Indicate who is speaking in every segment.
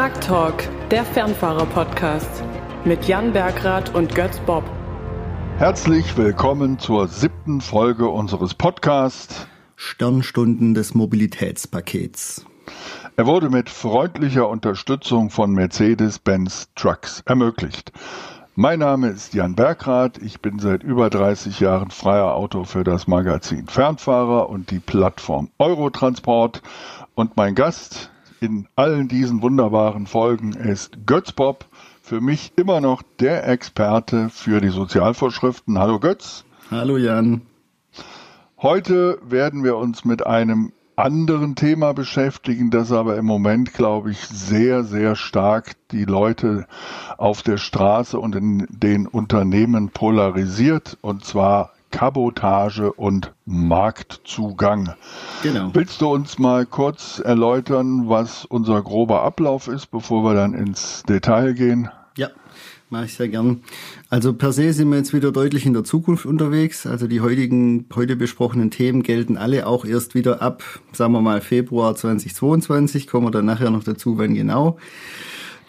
Speaker 1: Truck Talk, der Fernfahrer-Podcast mit Jan Bergrath und Götz Bob.
Speaker 2: Herzlich willkommen zur siebten Folge unseres Podcasts
Speaker 3: Sternstunden des Mobilitätspakets.
Speaker 2: Er wurde mit freundlicher Unterstützung von Mercedes-Benz Trucks ermöglicht. Mein Name ist Jan Bergrath. Ich bin seit über 30 Jahren freier Autor für das Magazin Fernfahrer und die Plattform Eurotransport. Und mein Gast in allen diesen wunderbaren Folgen ist Götz Bob. Für mich immer noch der Experte für die Sozialvorschriften. Hallo Götz.
Speaker 3: Hallo Jan.
Speaker 2: Heute werden wir uns mit einem anderen Thema beschäftigen, das aber im Moment, glaube ich, sehr, sehr stark die Leute auf der Straße und in den Unternehmen polarisiert, und zwar Kabotage und Marktzugang. Genau. Willst du uns mal kurz erläutern, was unser grober Ablauf ist, bevor wir dann ins Detail gehen?
Speaker 3: Ja, mache ich sehr gern. Also per se sind wir jetzt wieder deutlich in der Zukunft unterwegs. Also die heutigen, heute besprochenen Themen gelten alle auch erst wieder ab, sagen wir mal, Februar 2022. Kommen wir dann nachher noch dazu, wann genau.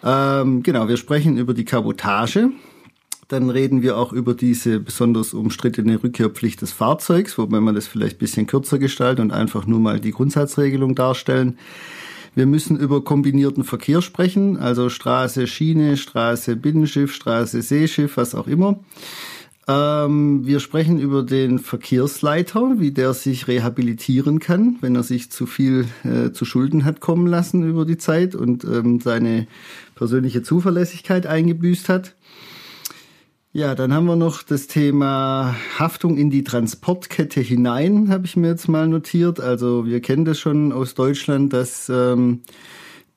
Speaker 3: Ähm, genau, wir sprechen über die Kabotage. Dann reden wir auch über diese besonders umstrittene Rückkehrpflicht des Fahrzeugs, wobei man das vielleicht ein bisschen kürzer gestaltet und einfach nur mal die Grundsatzregelung darstellen. Wir müssen über kombinierten Verkehr sprechen, also Straße, Schiene, Straße, Binnenschiff, Straße, Seeschiff, was auch immer. Ähm, wir sprechen über den Verkehrsleiter, wie der sich rehabilitieren kann, wenn er sich zu viel äh, zu Schulden hat kommen lassen über die Zeit und ähm, seine persönliche Zuverlässigkeit eingebüßt hat. Ja, dann haben wir noch das Thema Haftung in die Transportkette hinein, habe ich mir jetzt mal notiert. Also wir kennen das schon aus Deutschland, dass ähm,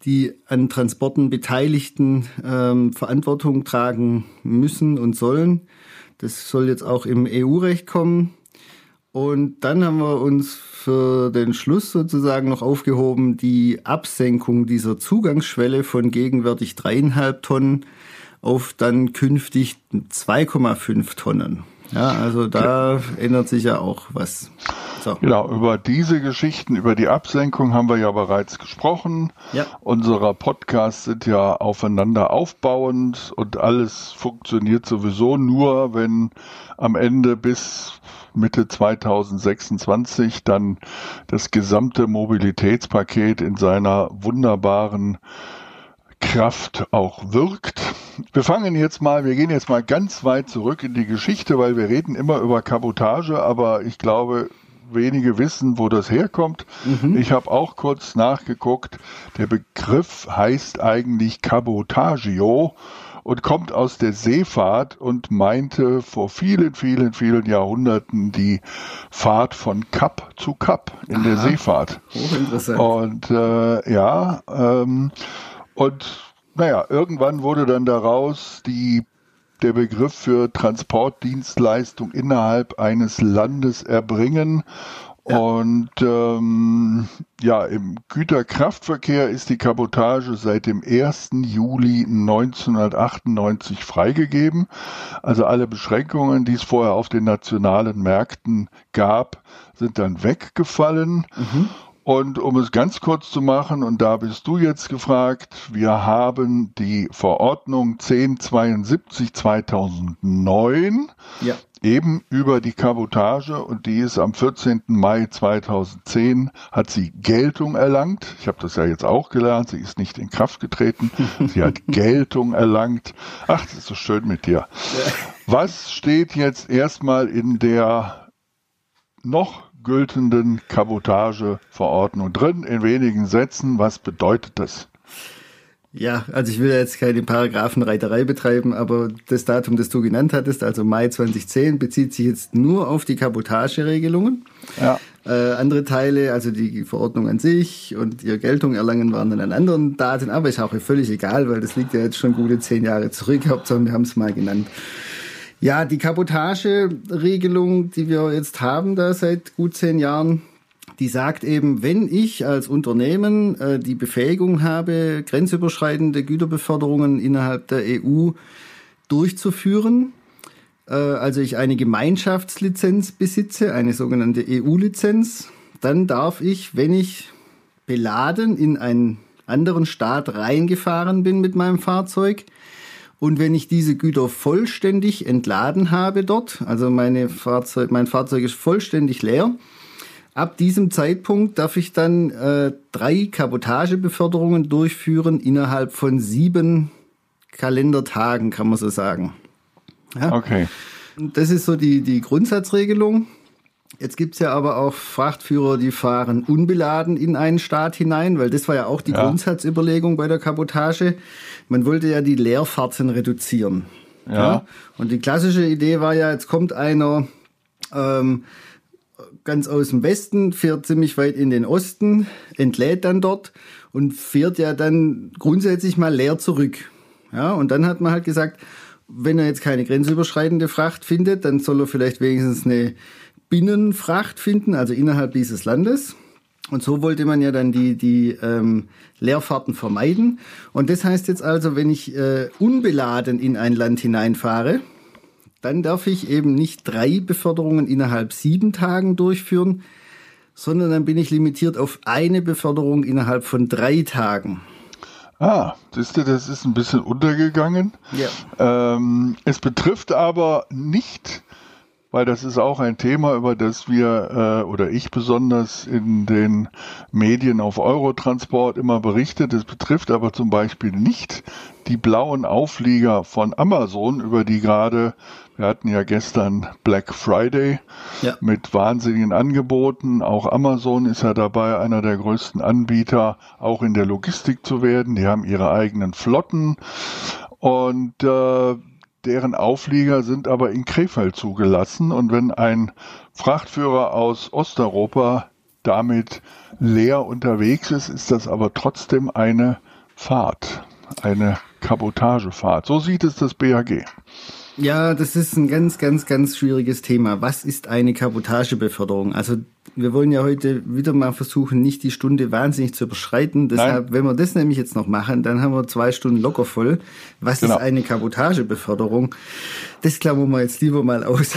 Speaker 3: die an Transporten Beteiligten ähm, Verantwortung tragen müssen und sollen. Das soll jetzt auch im EU-Recht kommen. Und dann haben wir uns für den Schluss sozusagen noch aufgehoben, die Absenkung dieser Zugangsschwelle von gegenwärtig dreieinhalb Tonnen auf dann künftig 2,5 Tonnen. Ja, also da ändert sich ja auch was.
Speaker 2: So. Genau, über diese Geschichten, über die Absenkung haben wir ja bereits gesprochen. Ja. Unsere Podcasts sind ja aufeinander aufbauend und alles funktioniert sowieso nur, wenn am Ende bis Mitte 2026 dann das gesamte Mobilitätspaket in seiner wunderbaren Kraft auch wirkt. Wir fangen jetzt mal, wir gehen jetzt mal ganz weit zurück in die Geschichte, weil wir reden immer über Kabotage, aber ich glaube, wenige wissen, wo das herkommt. Mhm. Ich habe auch kurz nachgeguckt. Der Begriff heißt eigentlich Cabotagio und kommt aus der Seefahrt und meinte vor vielen, vielen, vielen Jahrhunderten die Fahrt von Kap zu Kap in Aha. der Seefahrt. Hochinteressant. Und äh, ja, ähm, und naja, irgendwann wurde dann daraus die, der Begriff für Transportdienstleistung innerhalb eines Landes erbringen. Ja. Und ähm, ja, im Güterkraftverkehr ist die Kabotage seit dem 1. Juli 1998 freigegeben. Also alle Beschränkungen, die es vorher auf den nationalen Märkten gab, sind dann weggefallen. Mhm. Und um es ganz kurz zu machen, und da bist du jetzt gefragt, wir haben die Verordnung 1072 2009 ja. eben über die Kabotage und die ist am 14. Mai 2010 hat sie Geltung erlangt. Ich habe das ja jetzt auch gelernt, sie ist nicht in Kraft getreten, sie hat Geltung erlangt. Ach, das ist so schön mit dir. Was steht jetzt erstmal in der noch gültenden Kabotageverordnung drin. In wenigen Sätzen, was bedeutet das?
Speaker 3: Ja, also ich will jetzt keine Paragraphenreiterei betreiben, aber das Datum, das du genannt hattest, also Mai 2010, bezieht sich jetzt nur auf die Kabotageregelungen. Ja. Äh, andere Teile, also die Verordnung an sich und ihr Geltung erlangen, waren dann an anderen Daten, aber ist auch völlig egal, weil das liegt ja jetzt schon gute zehn Jahre zurück. Hauptsache, wir haben es mal genannt. Ja, die Kabotage-Regelung, die wir jetzt haben da seit gut zehn Jahren, die sagt eben, wenn ich als Unternehmen äh, die Befähigung habe, grenzüberschreitende Güterbeförderungen innerhalb der EU durchzuführen, äh, also ich eine Gemeinschaftslizenz besitze, eine sogenannte EU-Lizenz, dann darf ich, wenn ich beladen in ein anderen Staat reingefahren bin mit meinem Fahrzeug. Und wenn ich diese Güter vollständig entladen habe dort, also meine Fahrzeug, mein Fahrzeug ist vollständig leer, ab diesem Zeitpunkt darf ich dann äh, drei Kabotagebeförderungen durchführen innerhalb von sieben Kalendertagen, kann man so sagen.
Speaker 2: Ja? Okay.
Speaker 3: Das ist so die, die Grundsatzregelung. Jetzt gibt's ja aber auch Frachtführer, die fahren unbeladen in einen Staat hinein, weil das war ja auch die ja. Grundsatzüberlegung bei der Kabotage. Man wollte ja die Leerfahrten reduzieren. Ja. ja. Und die klassische Idee war ja, jetzt kommt einer ähm, ganz aus dem Westen, fährt ziemlich weit in den Osten, entlädt dann dort und fährt ja dann grundsätzlich mal leer zurück. Ja, und dann hat man halt gesagt, wenn er jetzt keine grenzüberschreitende Fracht findet, dann soll er vielleicht wenigstens eine Binnenfracht finden, also innerhalb dieses Landes. Und so wollte man ja dann die, die ähm, Leerfahrten vermeiden. Und das heißt jetzt also, wenn ich äh, unbeladen in ein Land hineinfahre, dann darf ich eben nicht drei Beförderungen innerhalb sieben Tagen durchführen, sondern dann bin ich limitiert auf eine Beförderung innerhalb von drei Tagen.
Speaker 2: Ah, siehst du, das ist ein bisschen untergegangen. Ja. Ähm, es betrifft aber nicht weil das ist auch ein Thema, über das wir äh, oder ich besonders in den Medien auf Eurotransport immer berichtet. Es betrifft aber zum Beispiel nicht die blauen Auflieger von Amazon, über die gerade, wir hatten ja gestern Black Friday ja. mit wahnsinnigen Angeboten. Auch Amazon ist ja dabei, einer der größten Anbieter auch in der Logistik zu werden. Die haben ihre eigenen Flotten und äh, deren Auflieger sind aber in Krefeld zugelassen. Und wenn ein Frachtführer aus Osteuropa damit leer unterwegs ist, ist das aber trotzdem eine Fahrt, eine Kabotagefahrt. So sieht es das BAG.
Speaker 3: Ja, das ist ein ganz, ganz, ganz schwieriges Thema. Was ist eine Kabotagebeförderung? Also wir wollen ja heute wieder mal versuchen, nicht die Stunde wahnsinnig zu überschreiten. Deshalb, Nein. wenn wir das nämlich jetzt noch machen, dann haben wir zwei Stunden locker voll. Was genau. ist eine Kabotagebeförderung? Das klammern wir jetzt lieber mal aus.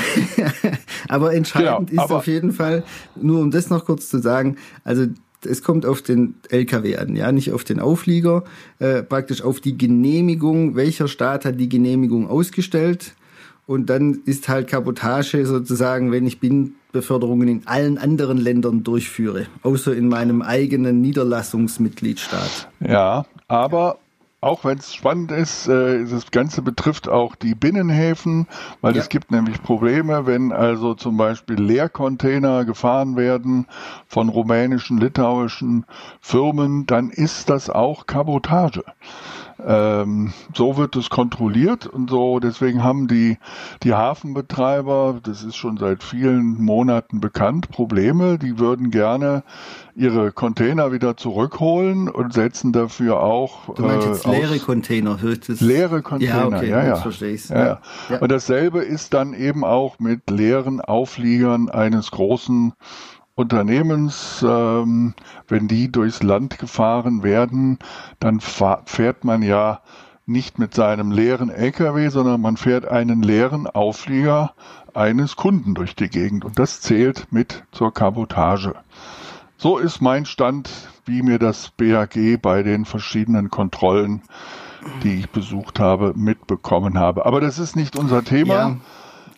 Speaker 3: aber entscheidend genau, aber ist auf jeden Fall, nur um das noch kurz zu sagen, also es kommt auf den LKW an, ja, nicht auf den Auflieger, äh, praktisch auf die Genehmigung, welcher Staat hat die Genehmigung ausgestellt. Und dann ist halt Kabotage sozusagen, wenn ich Binnenbeförderungen in allen anderen Ländern durchführe, außer in meinem eigenen Niederlassungsmitgliedstaat.
Speaker 2: Ja, aber auch wenn es spannend ist, äh, das Ganze betrifft auch die Binnenhäfen, weil ja. es gibt nämlich Probleme, wenn also zum Beispiel Leercontainer gefahren werden von rumänischen, litauischen Firmen, dann ist das auch Kabotage. Ähm, so wird es kontrolliert und so, deswegen haben die, die Hafenbetreiber, das ist schon seit vielen Monaten bekannt, Probleme. Die würden gerne ihre Container wieder zurückholen und setzen dafür auch.
Speaker 3: Du meinst jetzt äh, leere Container,
Speaker 2: hört es? Leere Container, ja, okay, ja, ja. verstehe. Ja, ja. ja. Und dasselbe ist dann eben auch mit leeren Aufliegern eines großen Unternehmens, ähm, wenn die durchs Land gefahren werden, dann fährt man ja nicht mit seinem leeren LKW, sondern man fährt einen leeren Auflieger eines Kunden durch die Gegend und das zählt mit zur Kabotage. So ist mein Stand, wie mir das BAG bei den verschiedenen Kontrollen, die ich besucht habe, mitbekommen habe. Aber das ist nicht unser Thema. Ja.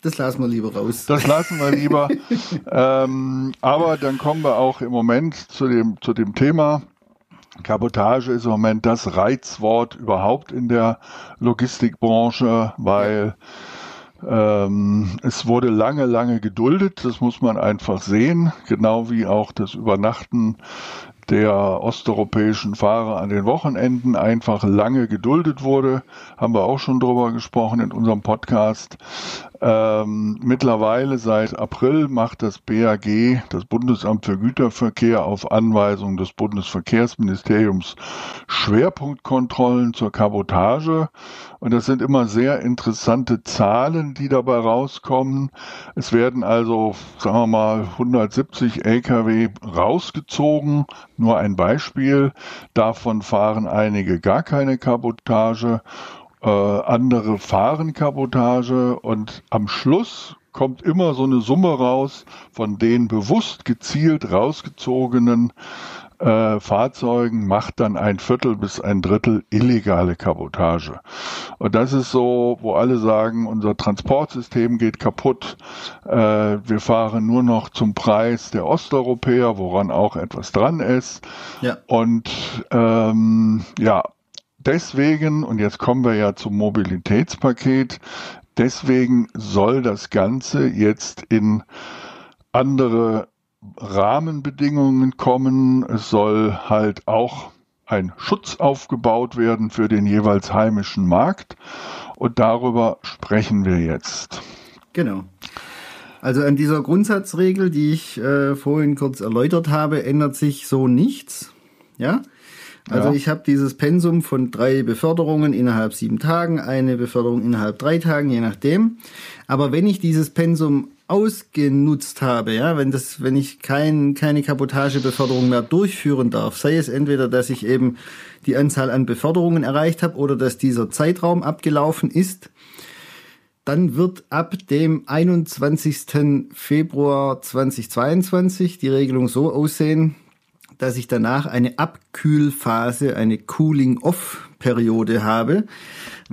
Speaker 3: Das lassen wir lieber raus.
Speaker 2: Das lassen wir lieber. ähm, aber dann kommen wir auch im Moment zu dem, zu dem Thema. Kabotage ist im Moment das Reizwort überhaupt in der Logistikbranche, weil ähm, es wurde lange, lange geduldet. Das muss man einfach sehen. Genau wie auch das Übernachten der osteuropäischen Fahrer an den Wochenenden einfach lange geduldet wurde. Haben wir auch schon drüber gesprochen in unserem Podcast. Ähm, mittlerweile seit April macht das BAG, das Bundesamt für Güterverkehr, auf Anweisung des Bundesverkehrsministeriums Schwerpunktkontrollen zur Kabotage. Und das sind immer sehr interessante Zahlen, die dabei rauskommen. Es werden also, sagen wir mal, 170 Lkw rausgezogen. Nur ein Beispiel. Davon fahren einige gar keine Kabotage äh, andere fahren Kabotage und am Schluss kommt immer so eine Summe raus von den bewusst gezielt rausgezogenen äh, Fahrzeugen macht dann ein Viertel bis ein Drittel illegale Kabotage. Und das ist so, wo alle sagen, unser Transportsystem geht kaputt. Äh, wir fahren nur noch zum Preis der Osteuropäer, woran auch etwas dran ist. Ja. Und ähm, ja, deswegen, und jetzt kommen wir ja zum Mobilitätspaket, deswegen soll das Ganze jetzt in andere Rahmenbedingungen kommen. Es soll halt auch ein Schutz aufgebaut werden für den jeweils heimischen Markt. Und darüber sprechen wir jetzt.
Speaker 3: Genau. Also an dieser Grundsatzregel, die ich äh, vorhin kurz erläutert habe, ändert sich so nichts. Ja. Also ja. ich habe dieses Pensum von drei Beförderungen innerhalb sieben Tagen, eine Beförderung innerhalb drei Tagen, je nachdem. Aber wenn ich dieses Pensum ausgenutzt habe, ja, wenn das, wenn ich kein, keine Kabotagebeförderung mehr durchführen darf, sei es entweder, dass ich eben die Anzahl an Beförderungen erreicht habe oder dass dieser Zeitraum abgelaufen ist, dann wird ab dem 21. Februar 2022 die Regelung so aussehen, dass ich danach eine Abkühlphase, eine Cooling-Off-Periode habe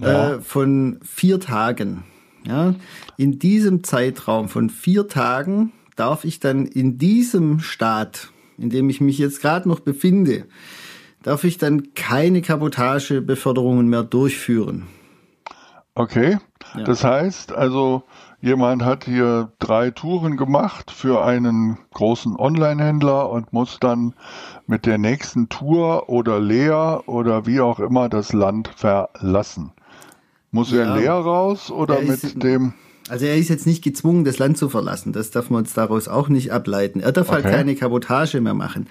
Speaker 3: ja. äh, von vier Tagen. Ja, in diesem Zeitraum von vier Tagen darf ich dann in diesem Staat, in dem ich mich jetzt gerade noch befinde, darf ich dann keine Kabotagebeförderungen mehr durchführen.
Speaker 2: Okay, ja. das heißt also, jemand hat hier drei Touren gemacht für einen großen Online-Händler und muss dann mit der nächsten Tour oder leer oder wie auch immer das Land verlassen. Muss ja, er leer raus oder mit dem?
Speaker 3: Also er ist jetzt nicht gezwungen, das Land zu verlassen. Das darf man uns daraus auch nicht ableiten. Er darf halt okay. halt keine Kabotage mehr machen.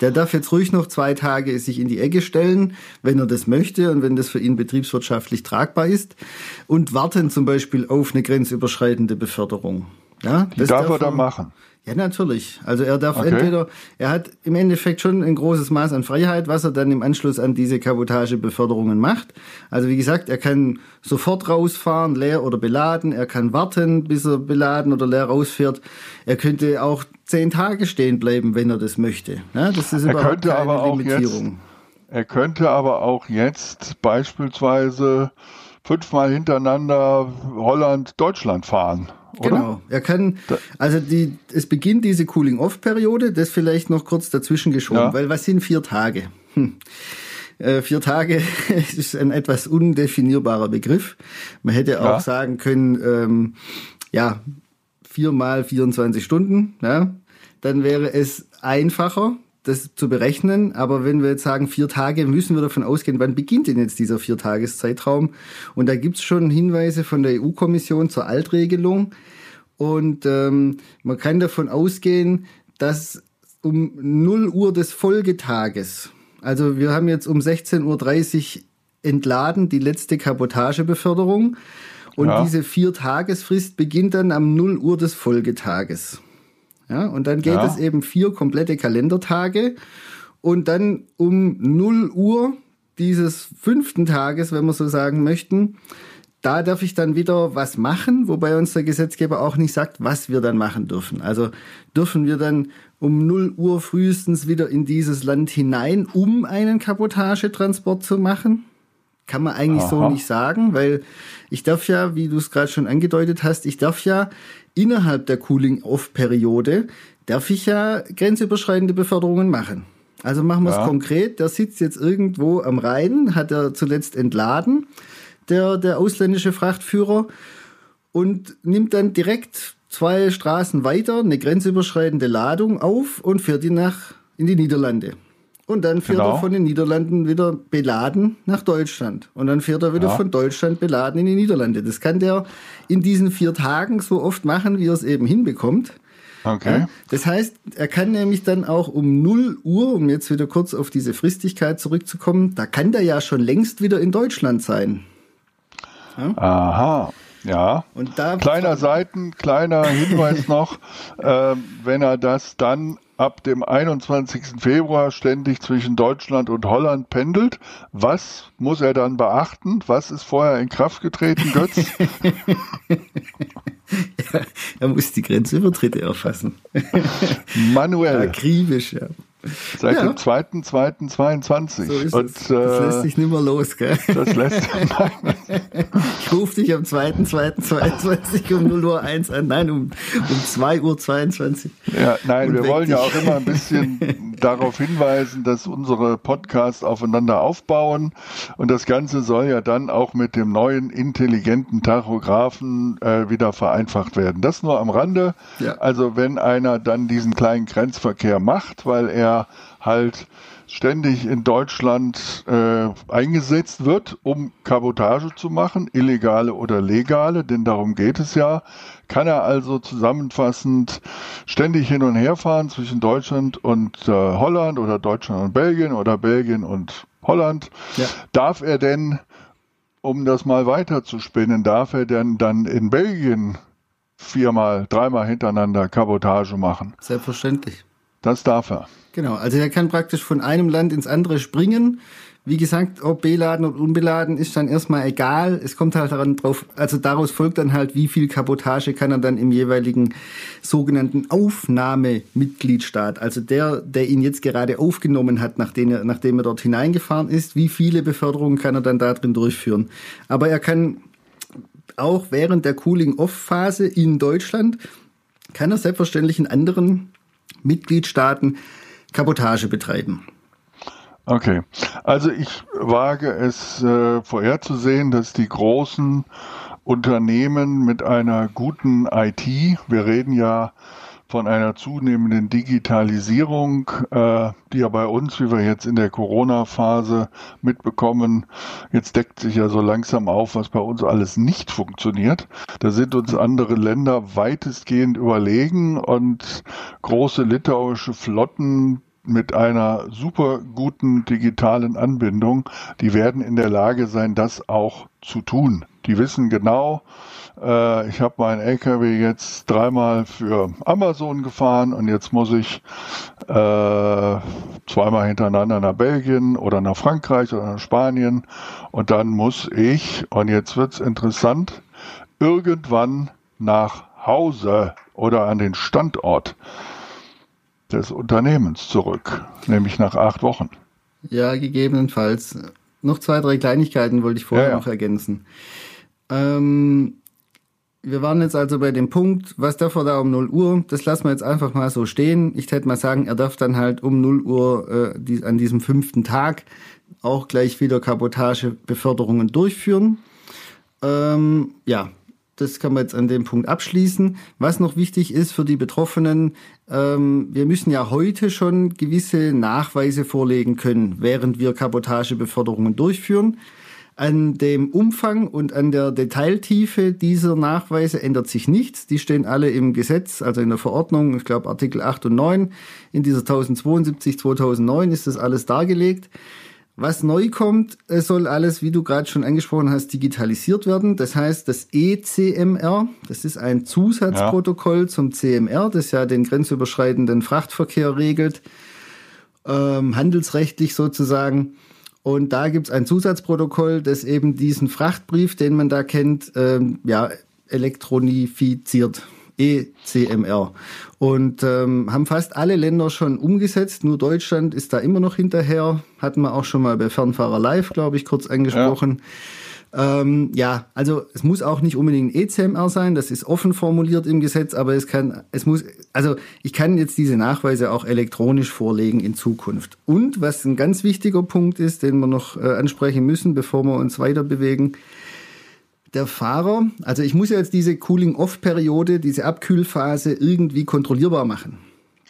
Speaker 3: Der darf jetzt ruhig noch zwei Tage sich in die Ecke stellen, wenn er das möchte und wenn das für ihn betriebswirtschaftlich tragbar ist und warten zum Beispiel auf eine grenzüberschreitende Beförderung.
Speaker 2: Ja, das darf, darf er dann machen.
Speaker 3: Ja, natürlich. Also er darf okay. entweder, er hat im Endeffekt schon ein großes Maß an Freiheit, was er dann im Anschluss an diese Kabotagebeförderungen macht. Also wie gesagt, er kann sofort rausfahren, leer oder beladen. Er kann warten, bis er beladen oder leer rausfährt. Er könnte auch zehn Tage stehen bleiben, wenn er das möchte. Ja, das ist
Speaker 2: er überhaupt keine aber Limitierung. Jetzt, er könnte aber auch jetzt beispielsweise fünfmal hintereinander Holland, Deutschland fahren. Oder? Genau.
Speaker 3: Er kann, also die, es beginnt diese Cooling-Off-Periode, das vielleicht noch kurz dazwischen geschoben, ja. weil was sind vier Tage? Hm. Äh, vier Tage ist ein etwas undefinierbarer Begriff. Man hätte auch ja. sagen können, ähm, ja, vier mal 24 Stunden, ja, dann wäre es einfacher, das zu berechnen. Aber wenn wir jetzt sagen, vier Tage, müssen wir davon ausgehen, wann beginnt denn jetzt dieser Viertageszeitraum? Und da gibt's schon Hinweise von der EU-Kommission zur Altregelung. Und ähm, man kann davon ausgehen, dass um 0 Uhr des Folgetages, also wir haben jetzt um 16.30 Uhr entladen die letzte Kabotagebeförderung. Und ja. diese Vier-Tagesfrist beginnt dann am 0 Uhr des Folgetages. Ja, und dann geht ja. es eben vier komplette Kalendertage und dann um 0 Uhr dieses fünften Tages, wenn wir so sagen möchten, da darf ich dann wieder was machen, wobei uns der Gesetzgeber auch nicht sagt, was wir dann machen dürfen. Also dürfen wir dann um 0 Uhr frühestens wieder in dieses Land hinein, um einen Kabotagetransport zu machen? Kann man eigentlich Aha. so nicht sagen, weil ich darf ja, wie du es gerade schon angedeutet hast, ich darf ja innerhalb der Cooling-Off-Periode darf ich ja grenzüberschreitende Beförderungen machen. Also machen wir es ja. konkret. Der sitzt jetzt irgendwo am Rhein, hat er zuletzt entladen, der, der ausländische Frachtführer, und nimmt dann direkt zwei Straßen weiter eine grenzüberschreitende Ladung auf und fährt die nach in die Niederlande. Und dann fährt genau. er von den Niederlanden wieder beladen nach Deutschland. Und dann fährt er wieder ja. von Deutschland beladen in die Niederlande. Das kann der in diesen vier Tagen so oft machen, wie er es eben hinbekommt. Okay. Ja, das heißt, er kann nämlich dann auch um 0 Uhr, um jetzt wieder kurz auf diese Fristigkeit zurückzukommen, da kann der ja schon längst wieder in Deutschland sein.
Speaker 2: Ja? Aha. Ja. Und da kleiner Seiten, kleiner Hinweis noch, äh, wenn er das dann ab dem 21. Februar ständig zwischen Deutschland und Holland pendelt. Was muss er dann beachten? Was ist vorher in Kraft getreten, Götz?
Speaker 3: ja, er muss die Grenzübertritte erfassen.
Speaker 2: Manuell.
Speaker 3: Akribisch, ja.
Speaker 2: Seit ja. dem 2.2.22. So
Speaker 3: Und, es. das äh, lässt sich nicht mehr los, gell?
Speaker 2: Das lässt
Speaker 3: Ich rufe dich am 2.2.22 um 0 Uhr 1 an. Nein, um, um 2 Uhr 22.
Speaker 2: Ja, nein, wir wollen dich. ja auch immer ein bisschen darauf hinweisen, dass unsere Podcasts aufeinander aufbauen. Und das Ganze soll ja dann auch mit dem neuen intelligenten Tachographen äh, wieder vereinfacht werden. Das nur am Rande. Ja. Also wenn einer dann diesen kleinen Grenzverkehr macht, weil er halt ständig in Deutschland äh, eingesetzt wird, um Kabotage zu machen, illegale oder legale, denn darum geht es ja, kann er also zusammenfassend ständig hin und her fahren zwischen Deutschland und äh, Holland oder Deutschland und Belgien oder Belgien und Holland. Ja. Darf er denn, um das mal weiter zu spinnen, darf er denn dann in Belgien viermal, dreimal hintereinander Kabotage machen?
Speaker 3: Selbstverständlich.
Speaker 2: Das darf er.
Speaker 3: Genau, also er kann praktisch von einem Land ins andere springen. Wie gesagt, ob beladen oder unbeladen ist dann erstmal egal. Es kommt halt daran drauf, also daraus folgt dann halt, wie viel Kabotage kann er dann im jeweiligen sogenannten Aufnahmemitgliedstaat, also der, der ihn jetzt gerade aufgenommen hat, nachdem er, nachdem er dort hineingefahren ist, wie viele Beförderungen kann er dann da drin durchführen. Aber er kann auch während der Cooling-Off-Phase in Deutschland, kann er selbstverständlich in anderen Mitgliedstaaten Kabotage betreiben.
Speaker 2: Okay, also ich wage es äh, vorherzusehen, dass die großen Unternehmen mit einer guten IT, wir reden ja von einer zunehmenden Digitalisierung, äh, die ja bei uns, wie wir jetzt in der Corona-Phase mitbekommen, jetzt deckt sich ja so langsam auf, was bei uns alles nicht funktioniert. Da sind uns andere Länder weitestgehend überlegen und große litauische Flotten mit einer super guten digitalen Anbindung, die werden in der Lage sein, das auch zu tun. Die wissen genau, äh, ich habe meinen LKW jetzt dreimal für Amazon gefahren und jetzt muss ich äh, zweimal hintereinander nach Belgien oder nach Frankreich oder nach Spanien und dann muss ich, und jetzt wird's interessant, irgendwann nach Hause oder an den Standort des Unternehmens zurück, nämlich nach acht Wochen.
Speaker 3: Ja, gegebenenfalls. Noch zwei, drei Kleinigkeiten wollte ich vorher ja, ja. noch ergänzen. Ähm, wir waren jetzt also bei dem Punkt, was darf er da um 0 Uhr? Das lassen wir jetzt einfach mal so stehen. Ich hätte mal sagen, er darf dann halt um 0 Uhr äh, die, an diesem fünften Tag auch gleich wieder Kabotagebeförderungen durchführen. Ähm, ja, das kann man jetzt an dem Punkt abschließen. Was noch wichtig ist für die Betroffenen, ähm, wir müssen ja heute schon gewisse Nachweise vorlegen können, während wir Kabotagebeförderungen durchführen. An dem Umfang und an der Detailtiefe dieser Nachweise ändert sich nichts. Die stehen alle im Gesetz, also in der Verordnung, ich glaube Artikel 8 und 9. In dieser 1072 2009 ist das alles dargelegt. Was neu kommt, soll alles, wie du gerade schon angesprochen hast, digitalisiert werden. Das heißt, das ECMR, das ist ein Zusatzprotokoll ja. zum CMR, das ja den grenzüberschreitenden Frachtverkehr regelt, ähm, handelsrechtlich sozusagen. Und da gibt's ein Zusatzprotokoll, das eben diesen Frachtbrief, den man da kennt, ähm, ja, elektronifiziert. ECMR. Und ähm, haben fast alle Länder schon umgesetzt, nur Deutschland ist da immer noch hinterher. Hatten wir auch schon mal bei Fernfahrer Live, glaube ich, kurz angesprochen. Ja. Ähm, ja, also es muss auch nicht unbedingt ECMR sein, das ist offen formuliert im Gesetz, aber es kann, es muss, also ich kann jetzt diese Nachweise auch elektronisch vorlegen in Zukunft. Und was ein ganz wichtiger Punkt ist, den wir noch äh, ansprechen müssen, bevor wir uns weiter bewegen, der Fahrer, also ich muss ja jetzt diese Cooling-Off-Periode, diese Abkühlphase irgendwie kontrollierbar machen.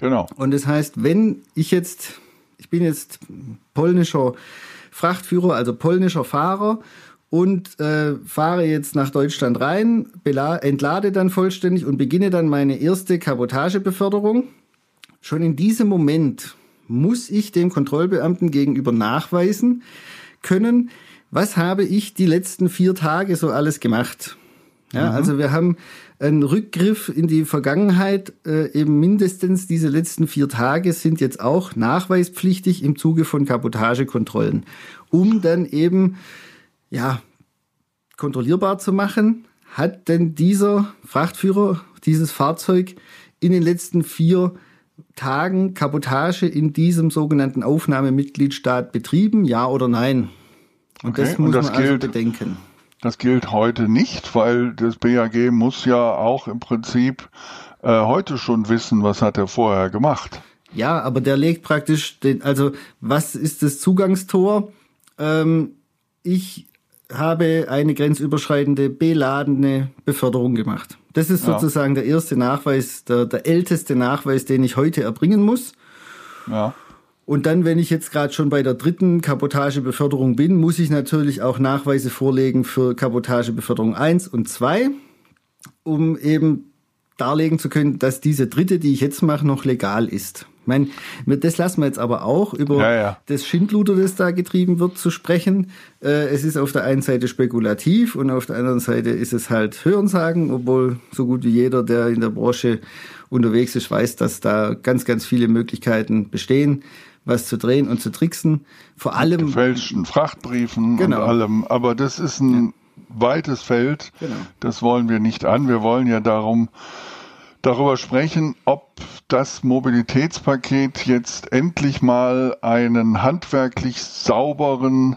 Speaker 2: Genau.
Speaker 3: Und das heißt, wenn ich jetzt, ich bin jetzt polnischer Frachtführer, also polnischer Fahrer und äh, fahre jetzt nach Deutschland rein, entlade dann vollständig und beginne dann meine erste Kabotagebeförderung. Schon in diesem Moment muss ich dem Kontrollbeamten gegenüber nachweisen können, was habe ich die letzten vier Tage so alles gemacht. Ja, mhm. also wir haben einen Rückgriff in die Vergangenheit, äh, eben mindestens diese letzten vier Tage sind jetzt auch nachweispflichtig im Zuge von Kabotagekontrollen, um dann eben ja, kontrollierbar zu machen, hat denn dieser Frachtführer dieses Fahrzeug in den letzten vier Tagen Kabotage in diesem sogenannten Aufnahmemitgliedstaat betrieben, ja oder nein?
Speaker 2: Und okay. das muss und das man also gilt, bedenken. Das gilt heute nicht, weil das BAG muss ja auch im Prinzip äh, heute schon wissen, was hat er vorher gemacht.
Speaker 3: Ja, aber der legt praktisch den, also was ist das Zugangstor? Ähm, ich habe eine grenzüberschreitende beladene Beförderung gemacht. Das ist ja. sozusagen der erste Nachweis, der, der älteste Nachweis, den ich heute erbringen muss. Ja. Und dann, wenn ich jetzt gerade schon bei der dritten Kabotagebeförderung bin, muss ich natürlich auch Nachweise vorlegen für Kabotagebeförderung 1 und 2, um eben darlegen zu können, dass diese dritte, die ich jetzt mache, noch legal ist. Ich meine, das lassen wir jetzt aber auch, über ja, ja. das Schindluder, das da getrieben wird, zu sprechen. Äh, es ist auf der einen Seite spekulativ und auf der anderen Seite ist es halt Hörensagen, obwohl so gut wie jeder, der in der Branche unterwegs ist, weiß, dass da ganz, ganz viele Möglichkeiten bestehen, was zu drehen und zu tricksen. Vor allem.
Speaker 2: Gefälschten Frachtbriefen genau. und allem. Aber das ist ein ja. weites Feld. Genau. Das wollen wir nicht an. Wir wollen ja darum, darüber sprechen, ob das Mobilitätspaket jetzt endlich mal einen handwerklich sauberen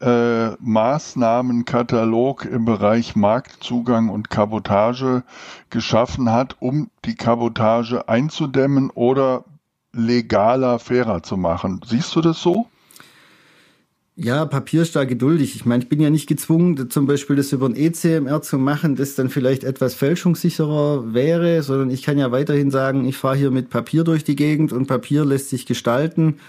Speaker 2: äh, Maßnahmenkatalog im Bereich Marktzugang und Kabotage geschaffen hat, um die Kabotage einzudämmen oder legaler, fairer zu machen. Siehst du das so?
Speaker 3: Ja, Papier ist da geduldig. Ich meine, ich bin ja nicht gezwungen, zum Beispiel das über ein ECMR zu machen, das dann vielleicht etwas fälschungssicherer wäre, sondern ich kann ja weiterhin sagen, ich fahre hier mit Papier durch die Gegend und Papier lässt sich gestalten.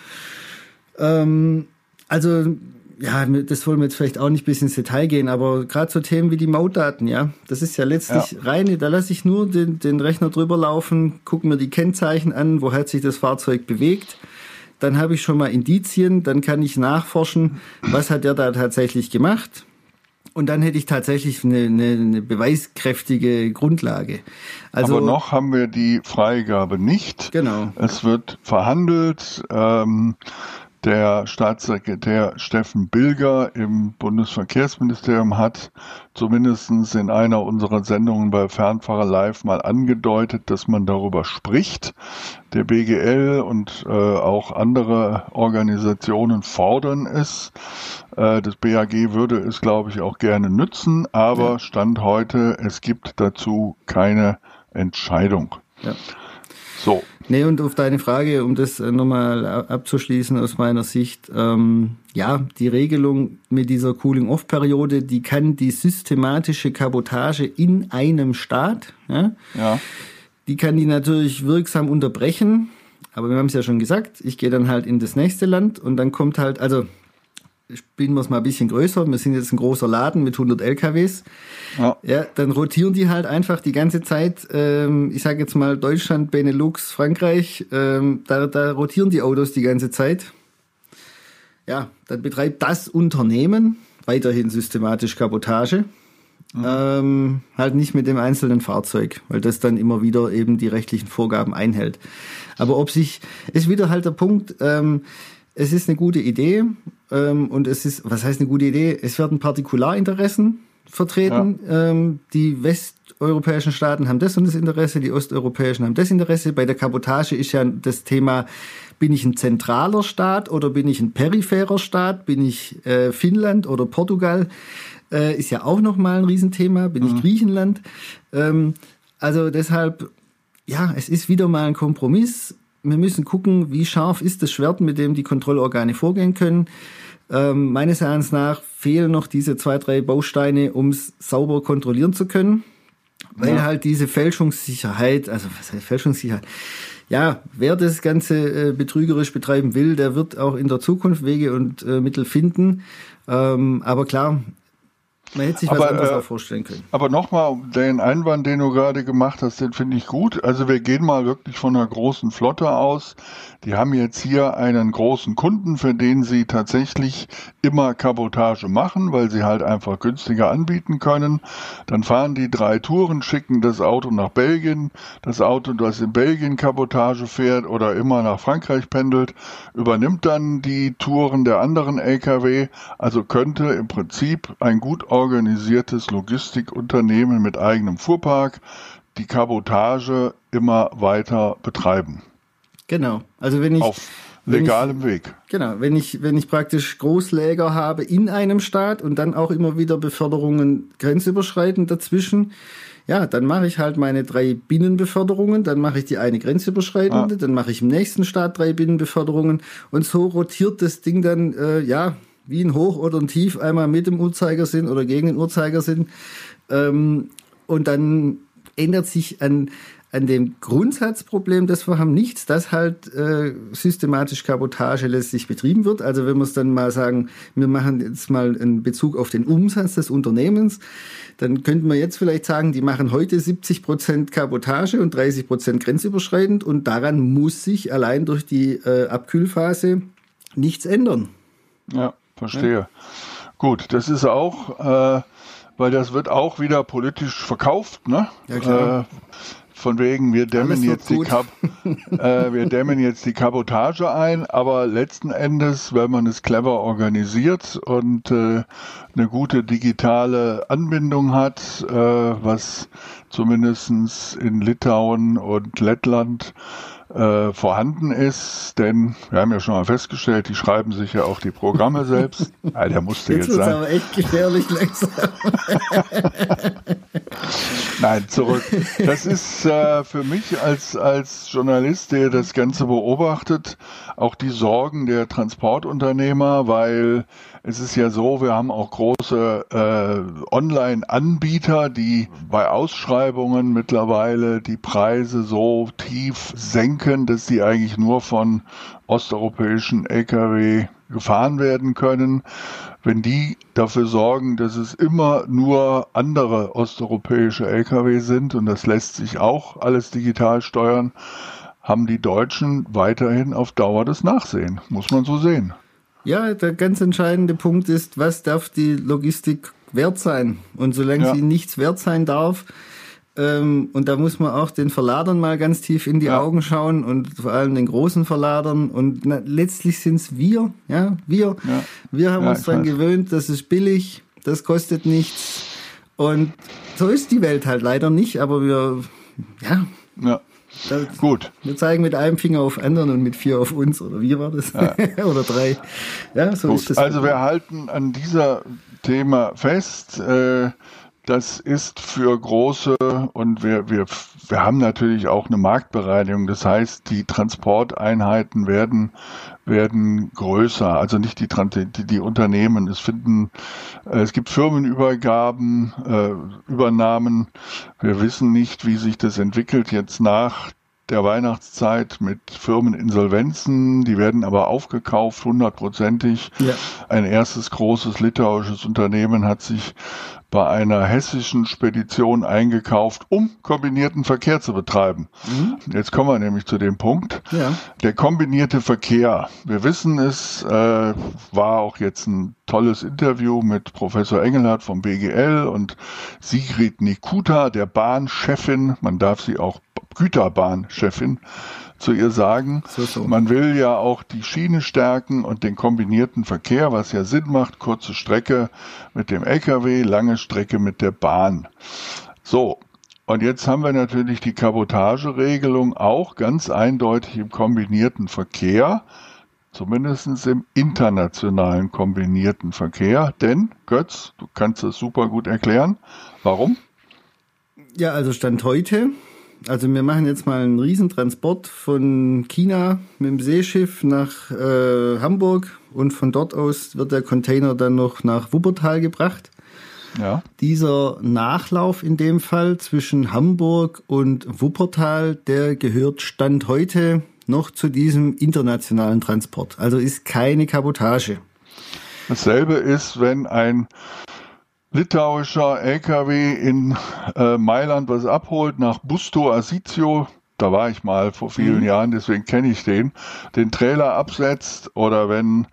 Speaker 3: Ähm, also, ja, das wollen wir jetzt vielleicht auch nicht bis ins Detail gehen, aber gerade so Themen wie die Mautdaten, ja, das ist ja letztlich ja. reine, da lasse ich nur den, den Rechner drüber laufen, gucke mir die Kennzeichen an, woher sich das Fahrzeug bewegt dann habe ich schon mal Indizien, dann kann ich nachforschen, was hat der da tatsächlich gemacht. Und dann hätte ich tatsächlich eine, eine, eine beweiskräftige Grundlage.
Speaker 2: Also, Aber noch haben wir die Freigabe nicht. Genau. Es wird verhandelt. Ähm, der Staatssekretär Steffen Bilger im Bundesverkehrsministerium hat zumindest in einer unserer Sendungen bei Fernfahrer Live mal angedeutet, dass man darüber spricht. Der BGL und äh, auch andere Organisationen fordern es. Äh, das BAG würde es, glaube ich, auch gerne nützen, aber ja. Stand heute, es gibt dazu keine Entscheidung. Ja.
Speaker 3: So. Nee, und auf deine Frage, um das nochmal abzuschließen aus meiner Sicht, ähm, ja, die Regelung mit dieser Cooling-Off-Periode, die kann die systematische Kabotage in einem Staat, ja, ja. die kann die natürlich wirksam unterbrechen. Aber wir haben es ja schon gesagt, ich gehe dann halt in das nächste Land und dann kommt halt, also spielen wir es mal ein bisschen größer. Wir sind jetzt ein großer Laden mit 100 LKWs. Ja. ja, dann rotieren die halt einfach die ganze Zeit. Ähm, ich sage jetzt mal Deutschland, Benelux, Frankreich. Ähm, da, da rotieren die Autos die ganze Zeit. Ja, dann betreibt das Unternehmen weiterhin systematisch Kabotage. Mhm. Ähm, halt nicht mit dem einzelnen Fahrzeug, weil das dann immer wieder eben die rechtlichen Vorgaben einhält. Aber ob sich, ist wieder halt der Punkt, ähm, es ist eine gute Idee ähm, und es ist, was heißt eine gute Idee? Es werden Partikularinteressen vertreten. Ja. Ähm, die westeuropäischen Staaten haben das und das Interesse, die osteuropäischen haben das Interesse. Bei der Kabotage ist ja das Thema, bin ich ein zentraler Staat oder bin ich ein peripherer Staat? Bin ich äh, Finnland oder Portugal? Äh, ist ja auch nochmal ein Riesenthema. Bin mhm. ich Griechenland? Ähm, also deshalb, ja, es ist wieder mal ein Kompromiss wir müssen gucken, wie scharf ist das Schwert, mit dem die Kontrollorgane vorgehen können. Ähm, meines Erachtens nach fehlen noch diese zwei, drei Bausteine, um es sauber kontrollieren zu können. Weil ja. halt diese Fälschungssicherheit, also was heißt Fälschungssicherheit? Ja, wer das Ganze äh, betrügerisch betreiben will, der wird auch in der Zukunft Wege und äh, Mittel finden. Ähm, aber klar, man hätte sich aber, was anderes äh, auch vorstellen können.
Speaker 2: Aber nochmal, den Einwand, den du gerade gemacht hast, den finde ich gut. Also wir gehen mal wirklich von einer großen Flotte aus. Die haben jetzt hier einen großen Kunden, für den sie tatsächlich immer Kabotage machen, weil sie halt einfach günstiger anbieten können. Dann fahren die drei Touren, schicken das Auto nach Belgien. Das Auto, das in Belgien Kabotage fährt oder immer nach Frankreich pendelt, übernimmt dann die Touren der anderen Lkw. Also könnte im Prinzip ein gut organisiertes Logistikunternehmen mit eigenem Fuhrpark die Kabotage immer weiter betreiben.
Speaker 3: Genau. Also wenn ich
Speaker 2: auf legalem
Speaker 3: ich,
Speaker 2: Weg.
Speaker 3: Genau, wenn ich wenn ich praktisch Großläger habe in einem Staat und dann auch immer wieder Beförderungen grenzüberschreitend dazwischen, ja, dann mache ich halt meine drei Binnenbeförderungen, dann mache ich die eine grenzüberschreitende, ah. dann mache ich im nächsten Staat drei Binnenbeförderungen und so rotiert das Ding dann äh, ja wie ein Hoch oder ein Tief einmal mit dem Uhrzeigersinn oder gegen den Uhrzeigersinn ähm, und dann ändert sich an an dem Grundsatzproblem, das wir haben, nichts, dass halt äh, systematisch Kabotage letztlich betrieben wird. Also wenn wir es dann mal sagen, wir machen jetzt mal einen Bezug auf den Umsatz des Unternehmens, dann könnten wir jetzt vielleicht sagen, die machen heute 70 Prozent Kabotage und 30 Prozent grenzüberschreitend und daran muss sich allein durch die äh, Abkühlphase nichts ändern.
Speaker 2: Ja, verstehe. Ja. Gut, das ist auch, äh, weil das wird auch wieder politisch verkauft, ne? Ja, klar. Äh, von wegen, wir dämmen jetzt die Kap äh, wir dämmen jetzt die Kabotage ein, aber letzten Endes, wenn man es clever organisiert und äh, eine gute digitale Anbindung hat, äh, was zumindestens in Litauen und Lettland äh, vorhanden ist, denn wir haben ja schon mal festgestellt, die schreiben sich ja auch die Programme selbst. Ah, der musste jetzt, jetzt sein. aber
Speaker 3: echt gefährlich langsam.
Speaker 2: Nein, zurück. Das ist äh, für mich als, als Journalist, der das Ganze beobachtet, auch die Sorgen der Transportunternehmer, weil es ist ja so, wir haben auch große äh, Online-Anbieter, die bei Ausschreibungen mittlerweile die Preise so tief senken, dass sie eigentlich nur von osteuropäischen Lkw gefahren werden können. Wenn die dafür sorgen, dass es immer nur andere osteuropäische Lkw sind und das lässt sich auch alles digital steuern, haben die Deutschen weiterhin auf Dauer das Nachsehen, muss man so sehen.
Speaker 3: Ja, der ganz entscheidende Punkt ist, was darf die Logistik wert sein? Und solange ja. sie nichts wert sein darf, ähm, und da muss man auch den Verladern mal ganz tief in die ja. Augen schauen und vor allem den großen Verladern. Und na, letztlich sind es wir, ja, wir. Ja. Wir haben uns daran gewöhnt, das ist billig, das kostet nichts. Und so ist die Welt halt leider nicht, aber wir, ja.
Speaker 2: Das, Gut.
Speaker 3: Wir zeigen mit einem Finger auf anderen und mit vier auf uns, oder wie war das? Ja. oder drei.
Speaker 2: Ja, so Gut. ist das. Also wir halten an dieser Thema fest. Äh, das ist für große und wir, wir, wir haben natürlich auch eine Marktbereinigung. Das heißt, die Transporteinheiten werden, werden größer. Also nicht die, die, die Unternehmen. Es finden, äh, es gibt Firmenübergaben, äh, Übernahmen. Wir wissen nicht, wie sich das entwickelt jetzt nach der Weihnachtszeit mit Firmeninsolvenzen, die werden aber aufgekauft, hundertprozentig. Ja. Ein erstes großes litauisches Unternehmen hat sich bei einer hessischen Spedition eingekauft, um kombinierten Verkehr zu betreiben. Mhm. Jetzt kommen wir nämlich zu dem Punkt. Ja. Der kombinierte Verkehr. Wir wissen es, äh, war auch jetzt ein tolles Interview mit Professor Engelhardt vom BGL und Sigrid Nikuta, der Bahnchefin. Man darf sie auch Güterbahnchefin zu ihr sagen. So, so. Man will ja auch die Schiene stärken und den kombinierten Verkehr, was ja Sinn macht, kurze Strecke mit dem LKW, lange Strecke mit der Bahn. So. Und jetzt haben wir natürlich die Kabotageregelung auch ganz eindeutig im kombinierten Verkehr, zumindest im internationalen kombinierten Verkehr. Denn, Götz, du kannst das super gut erklären. Warum?
Speaker 3: Ja, also Stand heute also wir machen jetzt mal einen Riesentransport von China mit dem Seeschiff nach äh, Hamburg und von dort aus wird der Container dann noch nach Wuppertal gebracht. Ja. Dieser Nachlauf in dem Fall zwischen Hamburg und Wuppertal, der gehört Stand heute noch zu diesem internationalen Transport. Also ist keine Kabotage.
Speaker 2: Dasselbe ist, wenn ein litauischer LKW in äh, Mailand was abholt nach Busto Asizio, da war ich mal vor vielen mhm. Jahren, deswegen kenne ich den, den Trailer absetzt oder wenn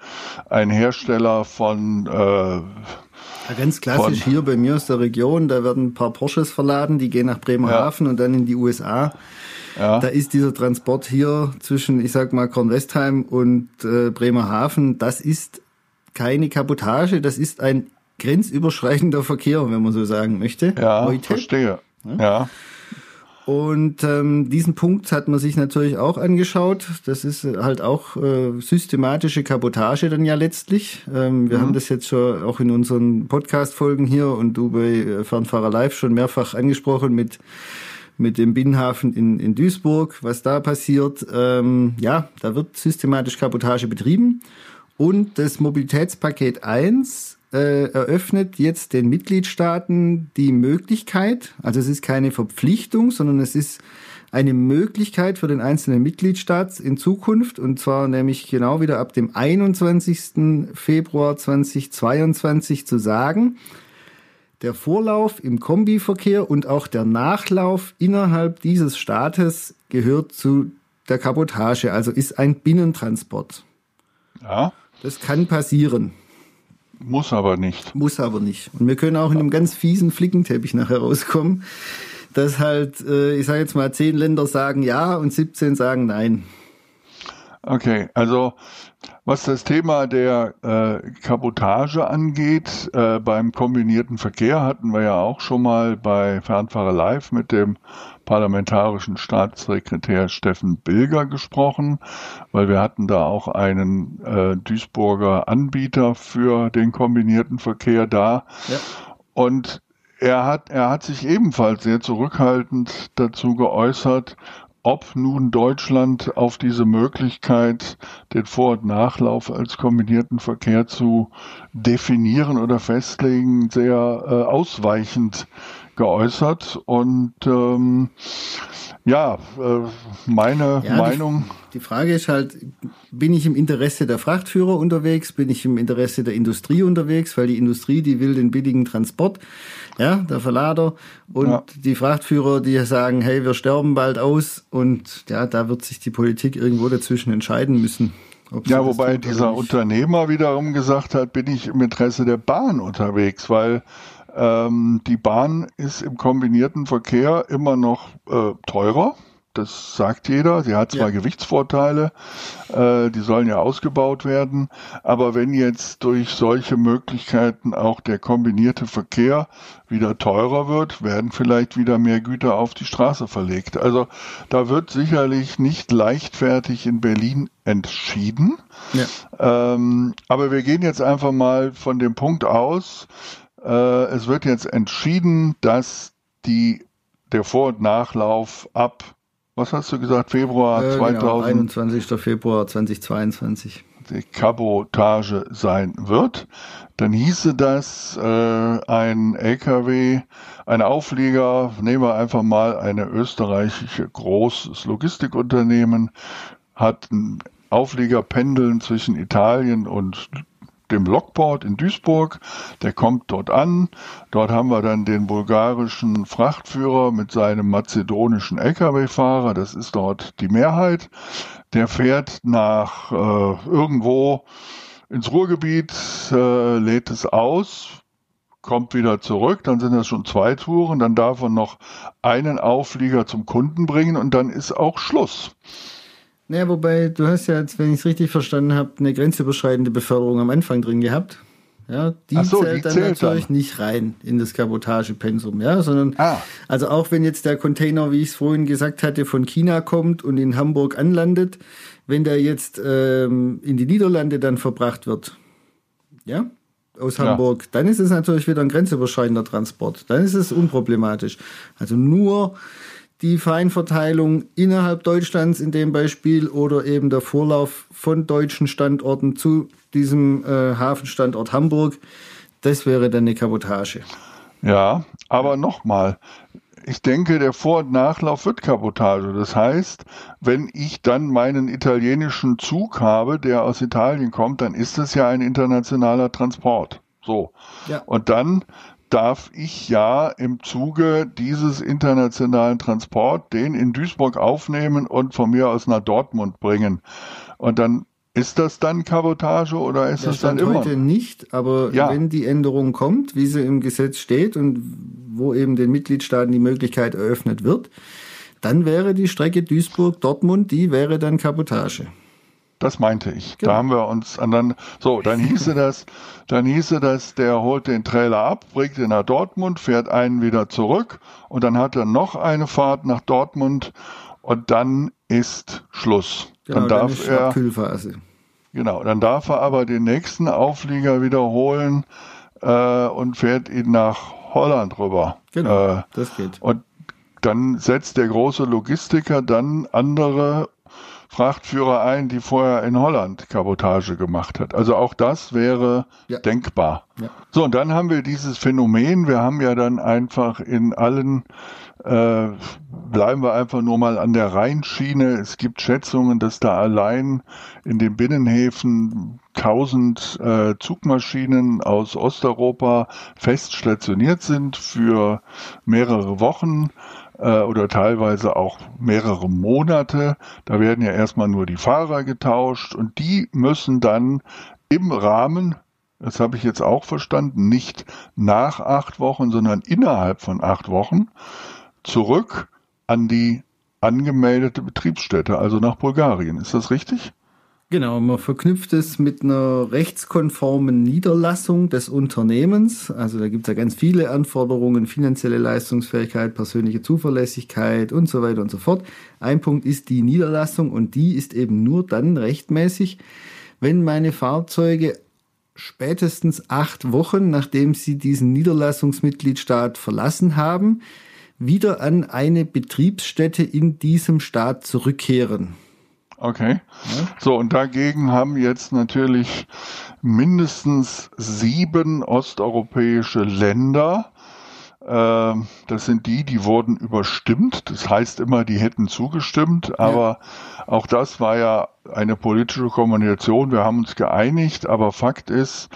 Speaker 2: ein Hersteller von äh,
Speaker 3: ja, ganz klassisch hier bei mir aus der Region, da werden ein paar Porsches verladen, die gehen nach Bremerhaven ja. und dann in die USA. Ja. Da ist dieser Transport hier zwischen, ich sag mal, Kornwestheim und äh, Bremerhaven, das ist keine Kabotage, das ist ein grenzüberschreitender Verkehr, wenn man so sagen möchte.
Speaker 2: Ja, heute. verstehe. Ja.
Speaker 3: Und ähm, diesen Punkt hat man sich natürlich auch angeschaut. Das ist halt auch äh, systematische Kabotage dann ja letztlich. Ähm, wir mhm. haben das jetzt schon auch in unseren Podcast-Folgen hier und du bei äh, Fernfahrer Live schon mehrfach angesprochen mit mit dem Binnenhafen in, in Duisburg, was da passiert. Ähm, ja, da wird systematisch Kabotage betrieben. Und das Mobilitätspaket 1 äh, eröffnet jetzt den Mitgliedstaaten die Möglichkeit, also es ist keine Verpflichtung, sondern es ist eine Möglichkeit für den einzelnen Mitgliedstaat in Zukunft, und zwar nämlich genau wieder ab dem 21. Februar 2022 zu sagen, der Vorlauf im Kombiverkehr und auch der Nachlauf innerhalb dieses Staates gehört zu der Kabotage, also ist ein Binnentransport.
Speaker 2: Ja.
Speaker 3: Das kann passieren.
Speaker 2: Muss aber nicht.
Speaker 3: Muss aber nicht. Und wir können auch in einem ganz fiesen Flickenteppich nachher rauskommen, dass halt, äh, ich sage jetzt mal, zehn Länder sagen ja und 17 sagen nein.
Speaker 2: Okay, also was das Thema der äh, Kabotage angeht, äh, beim kombinierten Verkehr hatten wir ja auch schon mal bei Fernfahrer Live mit dem parlamentarischen Staatssekretär Steffen Bilger gesprochen, weil wir hatten da auch einen äh, Duisburger Anbieter für den kombinierten Verkehr da. Ja. Und er hat, er hat sich ebenfalls sehr zurückhaltend dazu geäußert, ob nun Deutschland auf diese Möglichkeit, den Vor- und Nachlauf als kombinierten Verkehr zu definieren oder festlegen, sehr äh, ausweichend geäußert. Und ähm, ja, äh, meine ja, Meinung.
Speaker 3: Die, die, Frage ist halt, bin ich im Interesse der Frachtführer unterwegs? Bin ich im Interesse der Industrie unterwegs? Weil die Industrie, die will den billigen Transport, ja, der Verlader. Und ja. die Frachtführer, die sagen, hey, wir sterben bald aus. Und ja, da wird sich die Politik irgendwo dazwischen entscheiden müssen.
Speaker 2: Ja, wobei dieser Unternehmer wiederum gesagt hat, bin ich im Interesse der Bahn unterwegs, weil ähm, die Bahn ist im kombinierten Verkehr immer noch äh, teurer. Das sagt jeder. Sie hat zwar ja. Gewichtsvorteile, äh, die sollen ja ausgebaut werden, aber wenn jetzt durch solche Möglichkeiten auch der kombinierte Verkehr wieder teurer wird, werden vielleicht wieder mehr Güter auf die Straße verlegt. Also da wird sicherlich nicht leichtfertig in Berlin entschieden. Ja. Ähm, aber wir gehen jetzt einfach mal von dem Punkt aus, äh, es wird jetzt entschieden, dass die, der Vor- und Nachlauf ab, was hast du gesagt, Februar äh, 2000, genau,
Speaker 3: 21. Februar 2022
Speaker 2: die Kabotage sein wird, dann hieße das, äh, ein LKW, ein Auflieger, nehmen wir einfach mal eine österreichische großes Logistikunternehmen, hat ein Auflieger pendeln zwischen Italien und dem Lockport in Duisburg. Der kommt dort an. Dort haben wir dann den bulgarischen Frachtführer mit seinem mazedonischen Lkw-Fahrer. Das ist dort die Mehrheit. Der fährt nach äh, irgendwo ins Ruhrgebiet, äh, lädt es aus, kommt wieder zurück, dann sind das schon zwei Touren, dann darf er noch einen Auflieger zum Kunden bringen und dann ist auch Schluss.
Speaker 3: Naja, wobei du hast ja jetzt, wenn ich es richtig verstanden habe, eine grenzüberschreitende Beförderung am Anfang drin gehabt. Ja, die so, zählt die dann zählt natürlich dann. nicht rein in das Kabotagepensum, ja, sondern ah. also auch wenn jetzt der Container, wie ich es vorhin gesagt hatte, von China kommt und in Hamburg anlandet, wenn der jetzt ähm, in die Niederlande dann verbracht wird, ja, aus ja. Hamburg, dann ist es natürlich wieder ein grenzüberschreitender Transport. Dann ist es unproblematisch. Also nur die Feinverteilung innerhalb Deutschlands in dem Beispiel oder eben der Vorlauf von deutschen Standorten zu diesem äh, Hafenstandort Hamburg, das wäre dann eine Kabotage.
Speaker 2: Ja, aber nochmal, ich denke, der Vor- und Nachlauf wird Kabotage. Das heißt, wenn ich dann meinen italienischen Zug habe, der aus Italien kommt, dann ist das ja ein internationaler Transport. So. Ja. Und dann darf ich ja im Zuge dieses internationalen Transport den in Duisburg aufnehmen und von mir aus nach Dortmund bringen. Und dann ist das dann Kabotage oder ist das dann immer?
Speaker 3: heute nicht, aber ja. wenn die Änderung kommt, wie sie im Gesetz steht und wo eben den Mitgliedstaaten die Möglichkeit eröffnet wird, dann wäre die Strecke Duisburg-Dortmund, die wäre dann Kabotage.
Speaker 2: Das meinte ich. Genau. Da haben wir uns an dann, so, dann hieße das, dann hieße das, der holt den Trailer ab, bringt ihn nach Dortmund, fährt einen wieder zurück und dann hat er noch eine Fahrt nach Dortmund und dann ist Schluss.
Speaker 3: Genau,
Speaker 2: dann darf
Speaker 3: dann
Speaker 2: er, genau, dann darf er aber den nächsten Auflieger wiederholen äh, und fährt ihn nach Holland rüber.
Speaker 3: Genau, äh, das geht.
Speaker 2: Und dann setzt der große Logistiker dann andere Frachtführer ein, die vorher in Holland Kabotage gemacht hat. Also auch das wäre ja. denkbar. Ja. So, und dann haben wir dieses Phänomen, wir haben ja dann einfach in allen, äh, bleiben wir einfach nur mal an der Rheinschiene. Es gibt Schätzungen, dass da allein in den Binnenhäfen 1000 äh, Zugmaschinen aus Osteuropa fest stationiert sind für mehrere Wochen äh, oder teilweise auch mehrere Monate. Da werden ja erstmal nur die Fahrer getauscht und die müssen dann im Rahmen, das habe ich jetzt auch verstanden, nicht nach acht Wochen, sondern innerhalb von acht Wochen zurück an die angemeldete Betriebsstätte, also nach Bulgarien. Ist das richtig?
Speaker 3: Genau, man verknüpft es mit einer rechtskonformen Niederlassung des Unternehmens. Also da gibt es ja ganz viele Anforderungen, finanzielle Leistungsfähigkeit, persönliche Zuverlässigkeit und so weiter und so fort. Ein Punkt ist die Niederlassung und die ist eben nur dann rechtmäßig, wenn meine Fahrzeuge spätestens acht Wochen, nachdem sie diesen Niederlassungsmitgliedstaat verlassen haben, wieder an eine Betriebsstätte in diesem Staat zurückkehren.
Speaker 2: Okay. Ja. So, und dagegen haben jetzt natürlich mindestens sieben osteuropäische Länder ähm, das sind die, die wurden überstimmt. Das heißt immer, die hätten zugestimmt, aber ja. auch das war ja eine politische Kommunikation. Wir haben uns geeinigt, aber Fakt ist,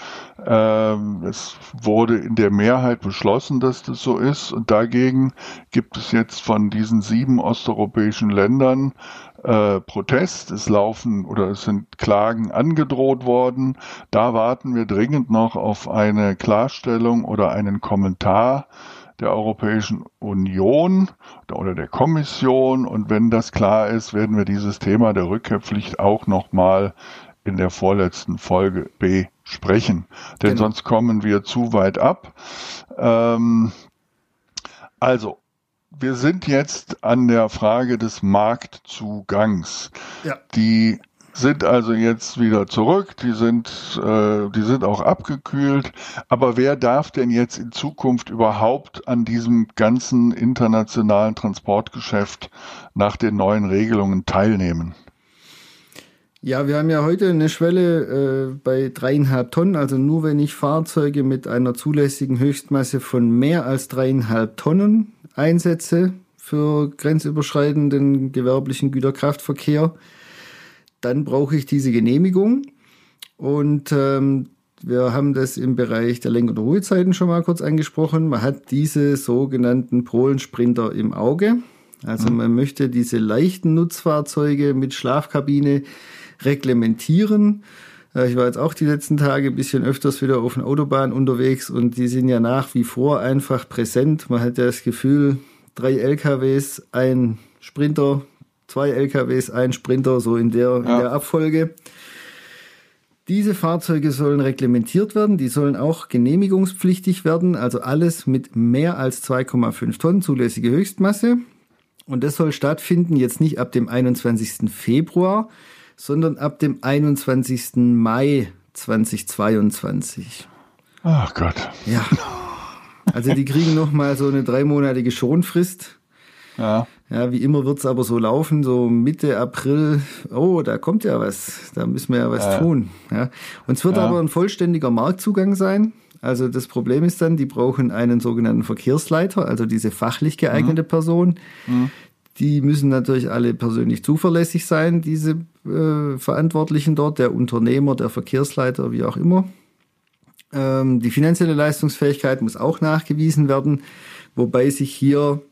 Speaker 2: äh, es wurde in der Mehrheit beschlossen, dass das so ist. Und dagegen gibt es jetzt von diesen sieben osteuropäischen Ländern äh, Protest. Es laufen oder es sind Klagen angedroht worden. Da warten wir dringend noch auf eine Klarstellung oder einen Kommentar der Europäischen Union oder der Kommission. Und wenn das klar ist, werden wir dieses Thema der Rückkehrpflicht auch nochmal in der vorletzten Folge besprechen. Denn genau. sonst kommen wir zu weit ab. Ähm, also, wir sind jetzt an der Frage des Marktzugangs. Ja. Die sind also jetzt wieder zurück, die sind, äh, die sind auch abgekühlt. Aber wer darf denn jetzt in Zukunft überhaupt an diesem ganzen internationalen Transportgeschäft nach den neuen Regelungen teilnehmen?
Speaker 3: Ja, wir haben ja heute eine Schwelle äh, bei dreieinhalb Tonnen, also nur wenn ich Fahrzeuge mit einer zulässigen Höchstmasse von mehr als dreieinhalb Tonnen einsetze für grenzüberschreitenden gewerblichen Güterkraftverkehr, dann brauche ich diese Genehmigung. Und ähm, wir haben das im Bereich der Lenk- und Ruhezeiten schon mal kurz angesprochen. Man hat diese sogenannten Polensprinter im Auge. Also mhm. man möchte diese leichten Nutzfahrzeuge mit Schlafkabine reglementieren. Äh, ich war jetzt auch die letzten Tage ein bisschen öfters wieder auf den Autobahn unterwegs und die sind ja nach wie vor einfach präsent. Man hat ja das Gefühl, drei LKWs, ein Sprinter, zwei LKWs, ein Sprinter, so in der, ja. in der Abfolge. Diese Fahrzeuge sollen reglementiert werden, die sollen auch genehmigungspflichtig werden, also alles mit mehr als 2,5 Tonnen zulässige Höchstmasse. Und das soll stattfinden jetzt nicht ab dem 21. Februar, sondern ab dem 21. Mai 2022.
Speaker 2: Ach Gott.
Speaker 3: Ja. Also die kriegen noch mal so eine dreimonatige Schonfrist. Ja. Ja, wie immer wird's aber so laufen, so Mitte April, oh, da kommt ja was, da müssen wir ja was ja. tun. Ja. Und es wird ja. aber ein vollständiger Marktzugang sein. Also das Problem ist dann, die brauchen einen sogenannten Verkehrsleiter, also diese fachlich geeignete mhm. Person. Mhm. Die müssen natürlich alle persönlich zuverlässig sein, diese äh, Verantwortlichen dort, der Unternehmer, der Verkehrsleiter, wie auch immer. Ähm, die finanzielle Leistungsfähigkeit muss auch nachgewiesen werden, wobei sich hier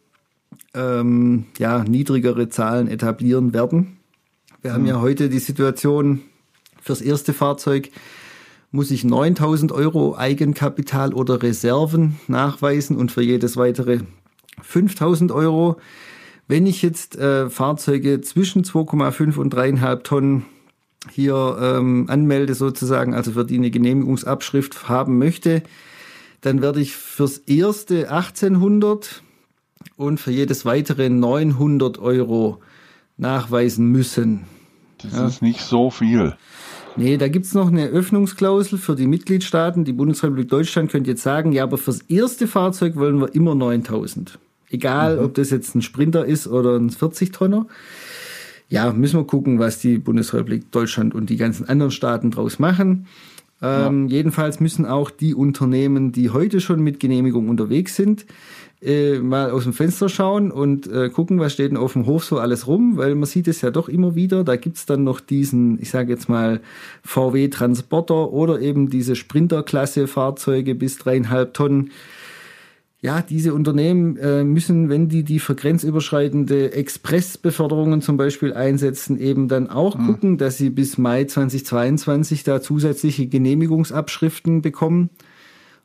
Speaker 3: ähm, ja, niedrigere Zahlen etablieren werden. Wir mhm. haben ja heute die Situation, fürs erste Fahrzeug muss ich 9000 Euro Eigenkapital oder Reserven nachweisen und für jedes weitere 5000 Euro. Wenn ich jetzt äh, Fahrzeuge zwischen 2,5 und 3,5 Tonnen hier ähm, anmelde sozusagen, also für die eine Genehmigungsabschrift haben möchte, dann werde ich fürs erste 1800 und für jedes weitere 900 Euro nachweisen müssen.
Speaker 2: Das ja. ist nicht so viel.
Speaker 3: Nee, da gibt's noch eine Öffnungsklausel für die Mitgliedstaaten. Die Bundesrepublik Deutschland könnte jetzt sagen, ja, aber fürs erste Fahrzeug wollen wir immer 9000. Egal, mhm. ob das jetzt ein Sprinter ist oder ein 40-Tonner. Ja, müssen wir gucken, was die Bundesrepublik Deutschland und die ganzen anderen Staaten draus machen. Ähm, ja. Jedenfalls müssen auch die Unternehmen, die heute schon mit Genehmigung unterwegs sind, äh, mal aus dem Fenster schauen und äh, gucken, was steht denn auf dem Hof so alles rum, weil man sieht es ja doch immer wieder. Da gibt's dann noch diesen, ich sage jetzt mal, VW Transporter oder eben diese Sprinterklasse Fahrzeuge bis dreieinhalb Tonnen ja, diese Unternehmen äh, müssen, wenn die die für grenzüberschreitende Expressbeförderungen zum Beispiel einsetzen, eben dann auch mhm. gucken, dass sie bis Mai 2022 da zusätzliche Genehmigungsabschriften bekommen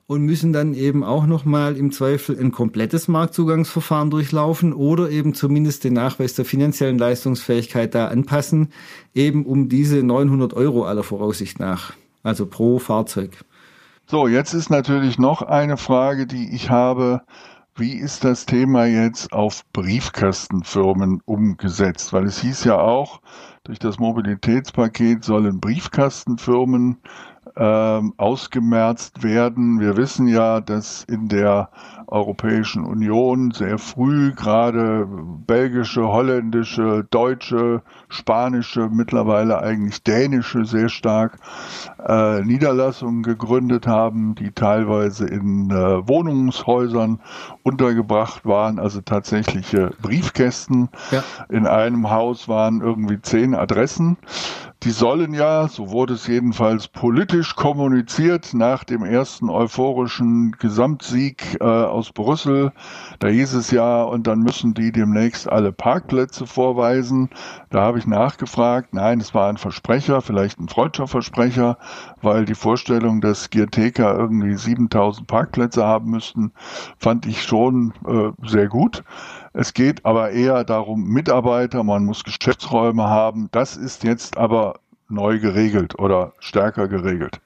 Speaker 3: und müssen dann eben auch nochmal im Zweifel ein komplettes Marktzugangsverfahren durchlaufen oder eben zumindest den Nachweis der finanziellen Leistungsfähigkeit da anpassen, eben um diese 900 Euro aller Voraussicht nach, also pro Fahrzeug.
Speaker 2: So, jetzt ist natürlich noch eine Frage, die ich habe. Wie ist das Thema jetzt auf Briefkastenfirmen umgesetzt? Weil es hieß ja auch, durch das Mobilitätspaket sollen Briefkastenfirmen ähm, ausgemerzt werden. Wir wissen ja, dass in der Europäischen Union sehr früh gerade belgische, holländische, deutsche, spanische, mittlerweile eigentlich dänische sehr stark äh, Niederlassungen gegründet haben, die teilweise in äh, Wohnungshäusern untergebracht waren, also tatsächliche Briefkästen. Ja. In einem Haus waren irgendwie zehn Adressen. Die sollen ja, so wurde es jedenfalls politisch kommuniziert, nach dem ersten euphorischen Gesamtsieg äh, aus Brüssel, da hieß es ja, und dann müssen die demnächst alle Parkplätze vorweisen. Da habe ich nachgefragt, nein, es war ein Versprecher, vielleicht ein freudscher Versprecher, weil die Vorstellung, dass Gierteka irgendwie 7000 Parkplätze haben müssten, fand ich schon äh, sehr gut. Es geht aber eher darum, Mitarbeiter, man muss Geschäftsräume haben. Das ist jetzt aber neu geregelt oder stärker geregelt.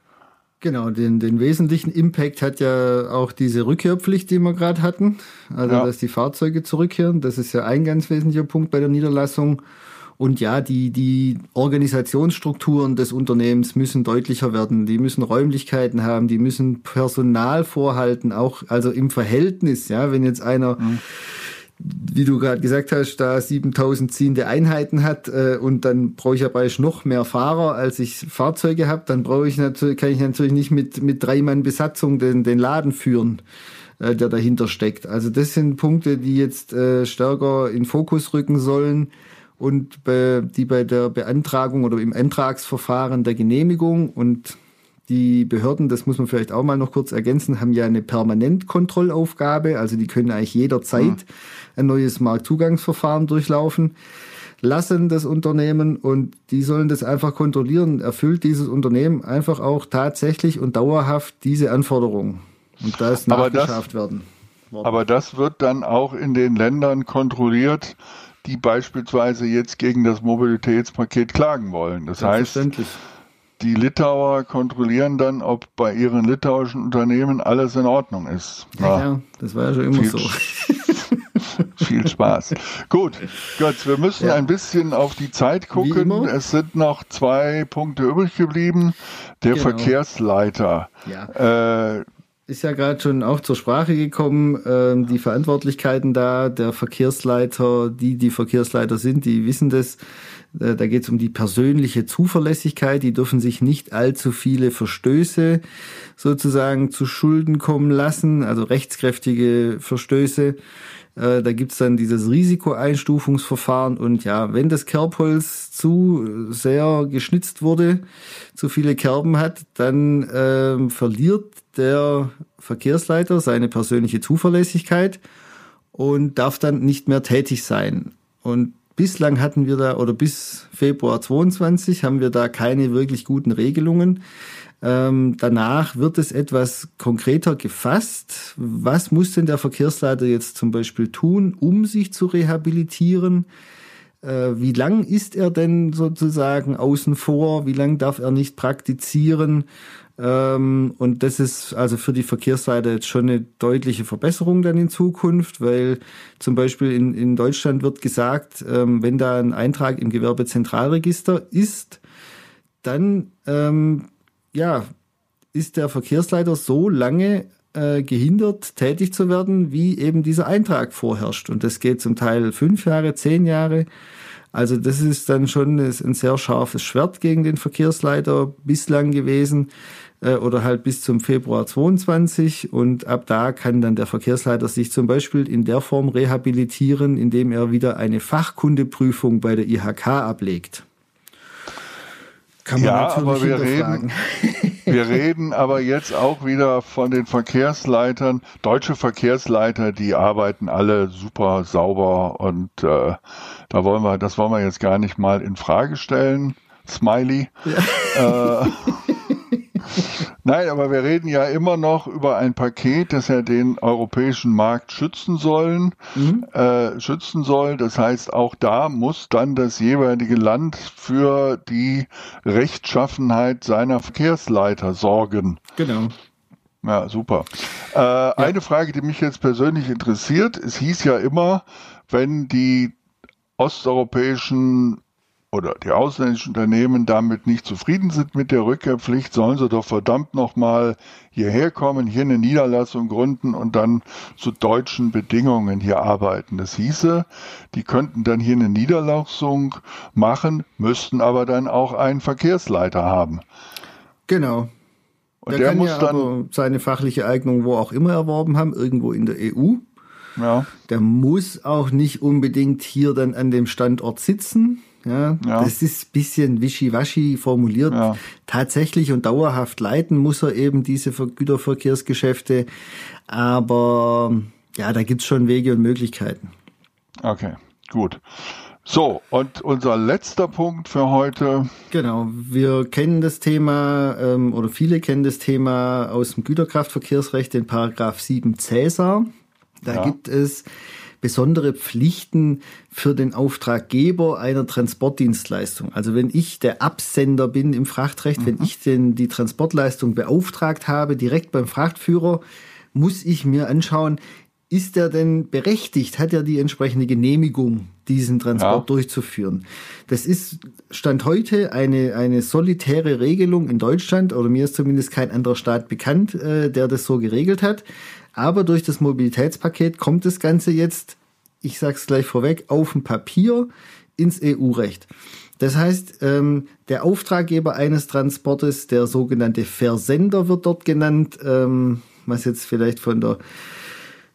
Speaker 3: Genau, den, den wesentlichen Impact hat ja auch diese Rückkehrpflicht, die wir gerade hatten. Also, ja. dass die Fahrzeuge zurückkehren. Das ist ja ein ganz wesentlicher Punkt bei der Niederlassung. Und ja, die, die Organisationsstrukturen des Unternehmens müssen deutlicher werden. Die müssen Räumlichkeiten haben, die müssen Personal vorhalten, auch also im Verhältnis. Ja, wenn jetzt einer mhm wie du gerade gesagt hast, da 7000 ziehende Einheiten hat äh, und dann brauche ich aber noch mehr Fahrer, als ich Fahrzeuge habe, dann brauche ich natürlich, kann ich natürlich nicht mit, mit drei Mann Besatzung den, den Laden führen, äh, der dahinter steckt. Also das sind Punkte, die jetzt äh, stärker in Fokus rücken sollen und bei, die bei der Beantragung oder im Antragsverfahren der Genehmigung und die Behörden, das muss man vielleicht auch mal noch kurz ergänzen, haben ja eine Permanentkontrollaufgabe, also die können eigentlich jederzeit mhm. ein neues Marktzugangsverfahren durchlaufen lassen das Unternehmen und die sollen das einfach kontrollieren. Erfüllt dieses Unternehmen einfach auch tatsächlich und dauerhaft diese Anforderungen und das nachgeschafft werden.
Speaker 2: Worden. Aber das wird dann auch in den Ländern kontrolliert, die beispielsweise jetzt gegen das Mobilitätspaket klagen wollen. Das heißt, die Litauer kontrollieren dann, ob bei ihren litauischen Unternehmen alles in Ordnung ist.
Speaker 3: Ja, ja das war ja schon immer viel, so.
Speaker 2: viel Spaß. Gut, Götz, wir müssen ja. ein bisschen auf die Zeit gucken. Es sind noch zwei Punkte übrig geblieben. Der genau. Verkehrsleiter.
Speaker 3: Ja. Äh, ist ja gerade schon auch zur Sprache gekommen, äh, die Verantwortlichkeiten da, der Verkehrsleiter, die die Verkehrsleiter sind, die wissen das. Äh, da geht es um die persönliche Zuverlässigkeit. Die dürfen sich nicht allzu viele Verstöße sozusagen zu Schulden kommen lassen, also rechtskräftige Verstöße. Äh, da gibt's dann dieses Risikoeinstufungsverfahren und ja, wenn das Kerbholz zu sehr geschnitzt wurde, zu viele Kerben hat, dann äh, verliert der Verkehrsleiter seine persönliche Zuverlässigkeit und darf dann nicht mehr tätig sein. Und bislang hatten wir da, oder bis Februar 22 haben wir da keine wirklich guten Regelungen. Ähm, danach wird es etwas konkreter gefasst. Was muss denn der Verkehrsleiter jetzt zum Beispiel tun, um sich zu rehabilitieren? Äh, wie lang ist er denn sozusagen außen vor? Wie lang darf er nicht praktizieren? Ähm, und das ist also für die Verkehrsleiter jetzt schon eine deutliche Verbesserung dann in Zukunft, weil zum Beispiel in, in Deutschland wird gesagt, ähm, wenn da ein Eintrag im Gewerbezentralregister ist, dann ähm, ja, ist der Verkehrsleiter so lange äh, gehindert, tätig zu werden, wie eben dieser Eintrag vorherrscht. Und das geht zum Teil fünf Jahre, zehn Jahre. Also das ist dann schon ein sehr scharfes Schwert gegen den Verkehrsleiter bislang gewesen oder halt bis zum Februar 22 und ab da kann dann der Verkehrsleiter sich zum Beispiel in der Form rehabilitieren, indem er wieder eine Fachkundeprüfung bei der IHK ablegt.
Speaker 2: Kann man ja, aber wir reden, wir reden aber jetzt auch wieder von den Verkehrsleitern. Deutsche Verkehrsleiter, die arbeiten alle super sauber und äh, da wollen wir, das wollen wir jetzt gar nicht mal in Frage stellen. Smiley. Ja. Äh, Nein, aber wir reden ja immer noch über ein Paket, das ja den europäischen Markt schützen sollen, mhm. äh, schützen soll. Das heißt, auch da muss dann das jeweilige Land für die Rechtschaffenheit seiner Verkehrsleiter sorgen.
Speaker 3: Genau.
Speaker 2: Ja, super. Äh, ja. Eine Frage, die mich jetzt persönlich interessiert, es hieß ja immer, wenn die osteuropäischen oder die ausländischen Unternehmen damit nicht zufrieden sind mit der Rückkehrpflicht, sollen sie doch verdammt nochmal hierher kommen, hier eine Niederlassung gründen und dann zu deutschen Bedingungen hier arbeiten. Das hieße, die könnten dann hier eine Niederlassung machen, müssten aber dann auch einen Verkehrsleiter haben.
Speaker 3: Genau. Und der, der kann muss ja dann seine fachliche Eignung wo auch immer erworben haben, irgendwo in der EU. Ja. Der muss auch nicht unbedingt hier dann an dem Standort sitzen ja, ja. Das ist ein bisschen wischiwaschi formuliert. Ja. Tatsächlich und dauerhaft leiten muss er eben diese Güterverkehrsgeschäfte. Aber ja, da gibt's schon Wege und Möglichkeiten.
Speaker 2: Okay, gut. So, und unser letzter Punkt für heute.
Speaker 3: Genau, wir kennen das Thema, ähm, oder viele kennen das Thema aus dem Güterkraftverkehrsrecht, den Paragraph 7 Cäsar. Da ja. gibt es besondere Pflichten für den Auftraggeber einer Transportdienstleistung. Also wenn ich der Absender bin im Frachtrecht, mhm. wenn ich denn die Transportleistung beauftragt habe, direkt beim Frachtführer, muss ich mir anschauen, ist er denn berechtigt? Hat er die entsprechende Genehmigung, diesen Transport ja. durchzuführen? Das ist Stand heute eine, eine solitäre Regelung in Deutschland, oder mir ist zumindest kein anderer Staat bekannt, äh, der das so geregelt hat. Aber durch das Mobilitätspaket kommt das Ganze jetzt, ich sag's gleich vorweg, auf dem Papier ins EU-Recht. Das heißt, ähm, der Auftraggeber eines Transportes, der sogenannte Versender wird dort genannt, ähm, was jetzt vielleicht von der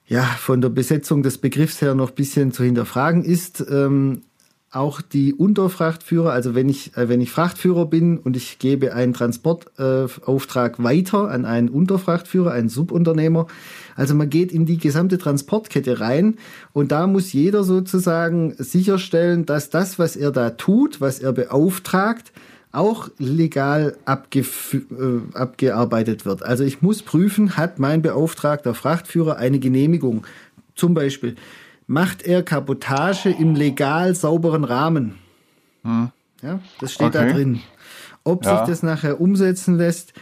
Speaker 3: ja, von der Besetzung des Begriffs her noch bisschen zu hinterfragen ist. Ähm, auch die Unterfrachtführer, also wenn ich, äh, wenn ich Frachtführer bin und ich gebe einen Transportauftrag äh, weiter an einen Unterfrachtführer, einen Subunternehmer, also man geht in die gesamte Transportkette rein und da muss jeder sozusagen sicherstellen, dass das, was er da tut, was er beauftragt, auch legal abge äh, abgearbeitet wird. Also ich muss prüfen, hat mein beauftragter Frachtführer eine Genehmigung? Zum Beispiel, macht er Kabotage im legal sauberen Rahmen? Hm. Ja, das steht okay. da drin. Ob ja. sich das nachher umsetzen lässt,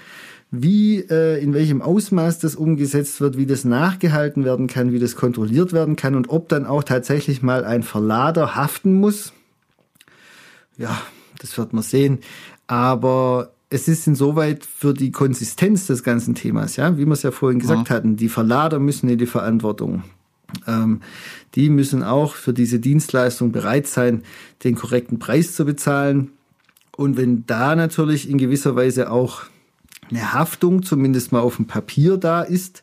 Speaker 3: wie, äh, in welchem Ausmaß das umgesetzt wird, wie das nachgehalten werden kann, wie das kontrolliert werden kann und ob dann auch tatsächlich mal ein Verlader haften muss. Ja, das wird man sehen. Aber es ist insoweit für die Konsistenz des ganzen Themas, ja, wie wir es ja vorhin gesagt ja. hatten, die Verlader müssen in die Verantwortung. Ähm, die müssen auch für diese Dienstleistung bereit sein, den korrekten Preis zu bezahlen. Und wenn da natürlich in gewisser Weise auch eine Haftung zumindest mal auf dem Papier da ist,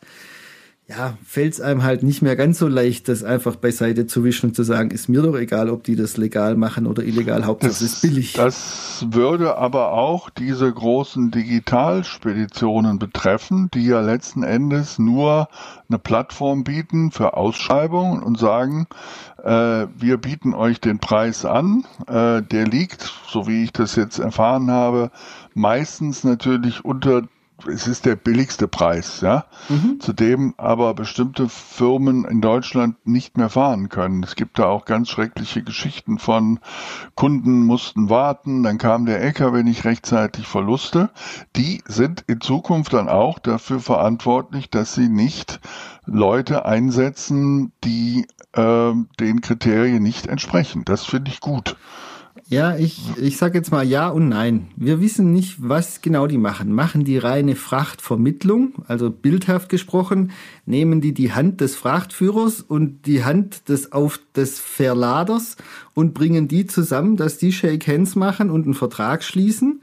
Speaker 3: ja, fällt es einem halt nicht mehr ganz so leicht, das einfach beiseite zu wischen und zu sagen, ist mir doch egal, ob die das legal machen oder illegal, Hauptsache es ist billig.
Speaker 2: Das würde aber auch diese großen Digitalspeditionen betreffen, die ja letzten Endes nur eine Plattform bieten für Ausschreibungen und sagen, äh, wir bieten euch den Preis an, äh, der liegt, so wie ich das jetzt erfahren habe, meistens natürlich unter es ist der billigste Preis, ja, mhm. zu dem aber bestimmte Firmen in Deutschland nicht mehr fahren können. Es gibt da auch ganz schreckliche Geschichten von Kunden mussten warten, dann kam der LKW nicht rechtzeitig Verluste. Die sind in Zukunft dann auch dafür verantwortlich, dass sie nicht Leute einsetzen, die äh, den Kriterien nicht entsprechen. Das finde ich gut.
Speaker 3: Ja, ich, ich sage jetzt mal ja und nein. Wir wissen nicht, was genau die machen. Machen die reine Frachtvermittlung, also bildhaft gesprochen, nehmen die die Hand des Frachtführers und die Hand des, auf, des Verladers und bringen die zusammen, dass die Shake Hands machen und einen Vertrag schließen.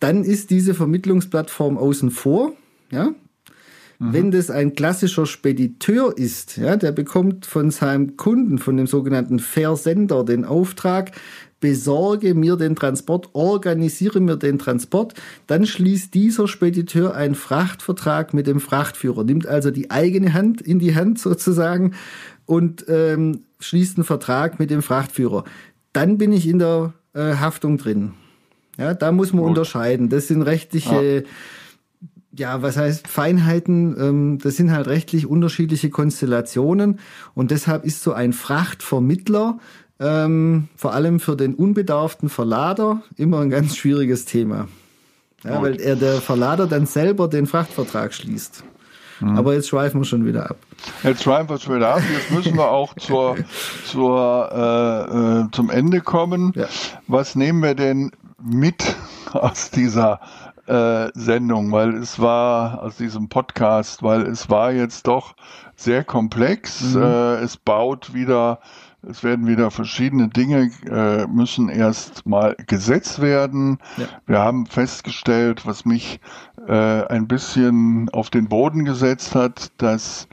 Speaker 3: Dann ist diese Vermittlungsplattform außen vor. Ja, Mhm. Wenn das ein klassischer Spediteur ist, ja, der bekommt von seinem Kunden, von dem sogenannten Versender, den Auftrag, besorge mir den Transport, organisiere mir den Transport, dann schließt dieser Spediteur einen Frachtvertrag mit dem Frachtführer, nimmt also die eigene Hand in die Hand sozusagen und ähm, schließt einen Vertrag mit dem Frachtführer. Dann bin ich in der äh, Haftung drin. Ja, da muss man Gut. unterscheiden. Das sind rechtliche ja ja, was heißt Feinheiten? Ähm, das sind halt rechtlich unterschiedliche Konstellationen und deshalb ist so ein Frachtvermittler ähm, vor allem für den unbedarften Verlader immer ein ganz schwieriges Thema. Ja, weil er der Verlader dann selber den Frachtvertrag schließt. Mhm. Aber jetzt schweifen wir schon wieder ab.
Speaker 2: Jetzt schweifen wir schon wieder ab. Jetzt müssen wir auch zur, zur, äh, äh, zum Ende kommen. Ja. Was nehmen wir denn mit aus dieser äh, Sendung, weil es war aus diesem Podcast, weil es war jetzt doch sehr komplex. Mhm. Äh, es baut wieder, es werden wieder verschiedene Dinge äh, müssen erst mal gesetzt werden. Ja. Wir haben festgestellt, was mich äh, ein bisschen auf den Boden gesetzt hat, dass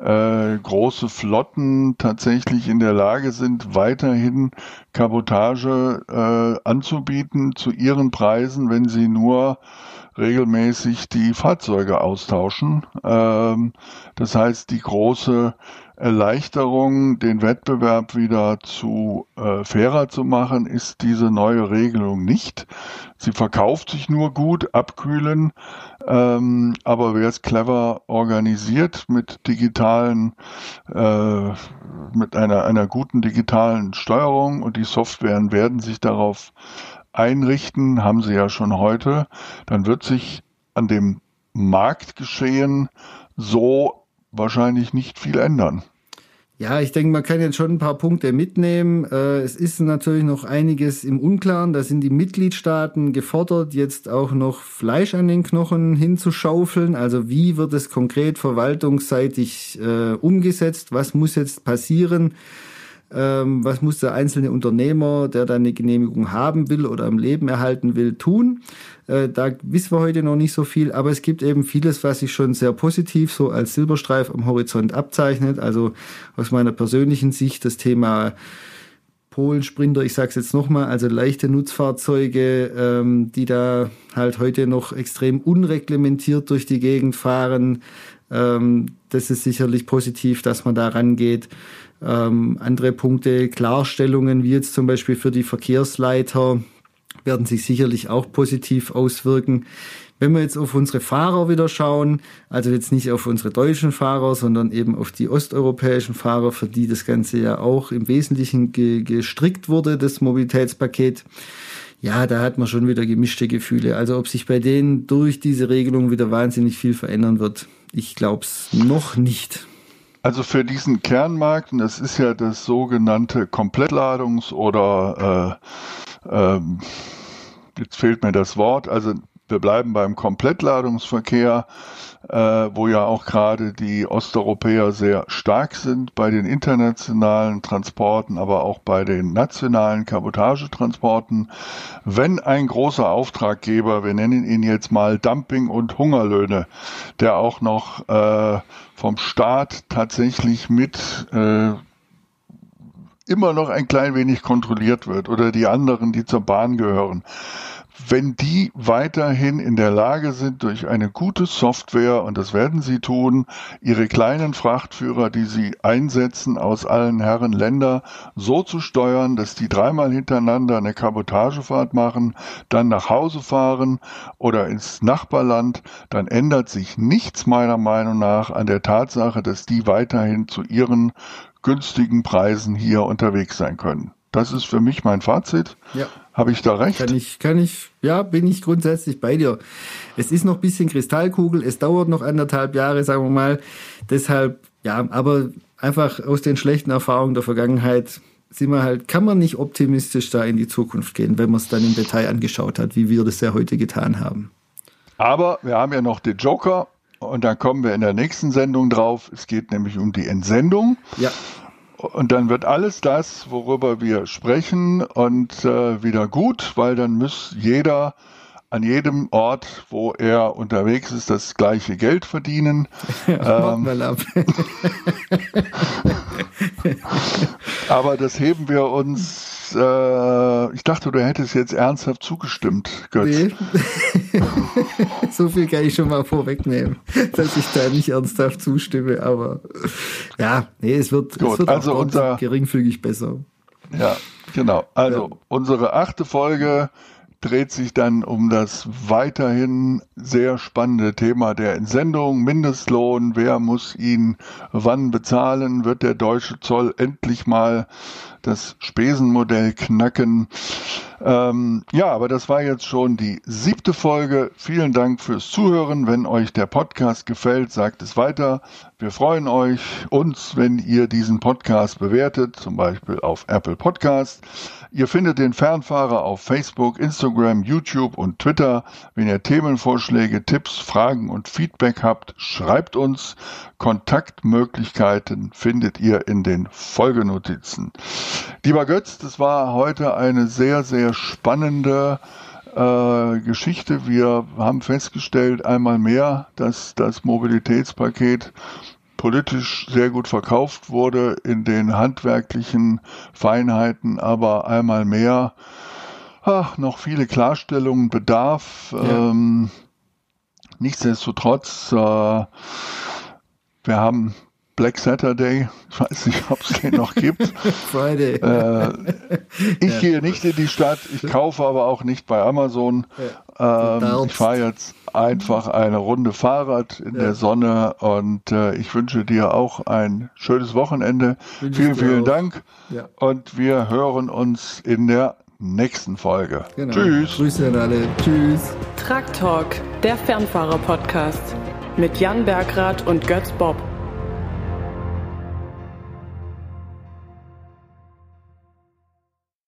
Speaker 2: äh, große Flotten tatsächlich in der Lage sind, weiterhin Kabotage äh, anzubieten zu ihren Preisen, wenn sie nur regelmäßig die Fahrzeuge austauschen. Ähm, das heißt, die große Erleichterung, den Wettbewerb wieder zu äh, fairer zu machen, ist diese neue Regelung nicht. Sie verkauft sich nur gut, abkühlen, ähm, aber wer es clever organisiert mit digitalen, äh, mit einer, einer guten digitalen Steuerung und die Softwaren werden sich darauf einrichten, haben sie ja schon heute, dann wird sich an dem Marktgeschehen so wahrscheinlich nicht viel ändern.
Speaker 3: Ja, ich denke, man kann jetzt schon ein paar Punkte mitnehmen. Äh, es ist natürlich noch einiges im Unklaren. Da sind die Mitgliedstaaten gefordert, jetzt auch noch Fleisch an den Knochen hinzuschaufeln. Also wie wird es konkret verwaltungsseitig äh, umgesetzt? Was muss jetzt passieren? Ähm, was muss der einzelne Unternehmer, der da eine Genehmigung haben will oder am Leben erhalten will, tun. Äh, da wissen wir heute noch nicht so viel, aber es gibt eben vieles, was sich schon sehr positiv so als Silberstreif am Horizont abzeichnet. Also aus meiner persönlichen Sicht das Thema Polensprinter, ich sage es jetzt nochmal, also leichte Nutzfahrzeuge, ähm, die da halt heute noch extrem unreglementiert durch die Gegend fahren. Ähm, das ist sicherlich positiv, dass man da rangeht. Ähm, andere Punkte, Klarstellungen, wie jetzt zum Beispiel für die Verkehrsleiter, werden sich sicherlich auch positiv auswirken. Wenn wir jetzt auf unsere Fahrer wieder schauen, also jetzt nicht auf unsere deutschen Fahrer, sondern eben auf die osteuropäischen Fahrer, für die das Ganze ja auch im Wesentlichen ge gestrickt wurde, das Mobilitätspaket, ja, da hat man schon wieder gemischte Gefühle. Also ob sich bei denen durch diese Regelung wieder wahnsinnig viel verändern wird, ich glaube es noch nicht.
Speaker 2: Also für diesen Kernmarkt, und das ist ja das sogenannte Komplettladungs- oder äh, äh, jetzt fehlt mir das Wort, also wir bleiben beim Komplettladungsverkehr, äh, wo ja auch gerade die Osteuropäer sehr stark sind bei den internationalen Transporten, aber auch bei den nationalen Kabotagetransporten. Wenn ein großer Auftraggeber, wir nennen ihn jetzt mal Dumping und Hungerlöhne, der auch noch äh, vom Staat tatsächlich mit äh, immer noch ein klein wenig kontrolliert wird oder die anderen, die zur Bahn gehören, wenn die weiterhin in der Lage sind, durch eine gute Software, und das werden sie tun, ihre kleinen Frachtführer, die sie einsetzen aus allen Herren Länder, so zu steuern, dass die dreimal hintereinander eine Kabotagefahrt machen, dann nach Hause fahren oder ins Nachbarland, dann ändert sich nichts meiner Meinung nach an der Tatsache, dass die weiterhin zu ihren günstigen Preisen hier unterwegs sein können. Das ist für mich mein Fazit. Ja. Habe ich da recht?
Speaker 3: Kann ich, kann ich, ja, bin ich grundsätzlich bei dir. Es ist noch ein bisschen Kristallkugel, es dauert noch anderthalb Jahre, sagen wir mal. Deshalb, ja, aber einfach aus den schlechten Erfahrungen der Vergangenheit sind wir halt, kann man nicht optimistisch da in die Zukunft gehen, wenn man es dann im Detail angeschaut hat, wie wir das ja heute getan haben.
Speaker 2: Aber wir haben ja noch den Joker und da kommen wir in der nächsten Sendung drauf. Es geht nämlich um die Entsendung. Ja. Und dann wird alles das, worüber wir sprechen, und äh, wieder gut, weil dann muss jeder an jedem Ort, wo er unterwegs ist, das gleiche Geld verdienen. Ja, ähm, mal ab. aber das heben wir uns. Äh, ich dachte, du hättest jetzt ernsthaft zugestimmt, Götz. Nee.
Speaker 3: so viel kann ich schon mal vorwegnehmen, dass ich da nicht ernsthaft zustimme. Aber ja, nee, es wird, Gut, es wird also unser, geringfügig besser.
Speaker 2: Ja, genau. Also ja. unsere achte Folge dreht sich dann um das weiterhin sehr spannende Thema der Entsendung, Mindestlohn, wer muss ihn wann bezahlen, wird der deutsche Zoll endlich mal das Spesenmodell knacken. Ähm, ja, aber das war jetzt schon die siebte Folge. Vielen Dank fürs Zuhören. Wenn euch der Podcast gefällt, sagt es weiter. Wir freuen euch uns, wenn ihr diesen Podcast bewertet, zum Beispiel auf Apple Podcast. Ihr findet den Fernfahrer auf Facebook, Instagram, YouTube und Twitter. Wenn ihr Themenvorschläge, Tipps, Fragen und Feedback habt, schreibt uns. Kontaktmöglichkeiten findet ihr in den Folgenotizen. Lieber Götz, das war heute eine sehr, sehr spannende äh, Geschichte. Wir haben festgestellt einmal mehr, dass das Mobilitätspaket politisch sehr gut verkauft wurde in den handwerklichen Feinheiten, aber einmal mehr ach, noch viele Klarstellungen bedarf. Ja. Ähm, nichtsdestotrotz, äh, wir haben Black Saturday. Ich weiß nicht, ob es den noch gibt. Friday. Äh, ich ja. gehe nicht in die Stadt, ich kaufe aber auch nicht bei Amazon. Ja. Ähm, ich fahre jetzt einfach eine Runde Fahrrad in ja. der Sonne und äh, ich wünsche dir auch ein schönes Wochenende. Wünsche vielen, vielen auch. Dank und wir hören uns in der nächsten Folge. Genau. Tschüss.
Speaker 3: Grüße an alle. Tschüss.
Speaker 1: Truck Talk, der Fernfahrer-Podcast mit Jan Bergrath und Götz Bob.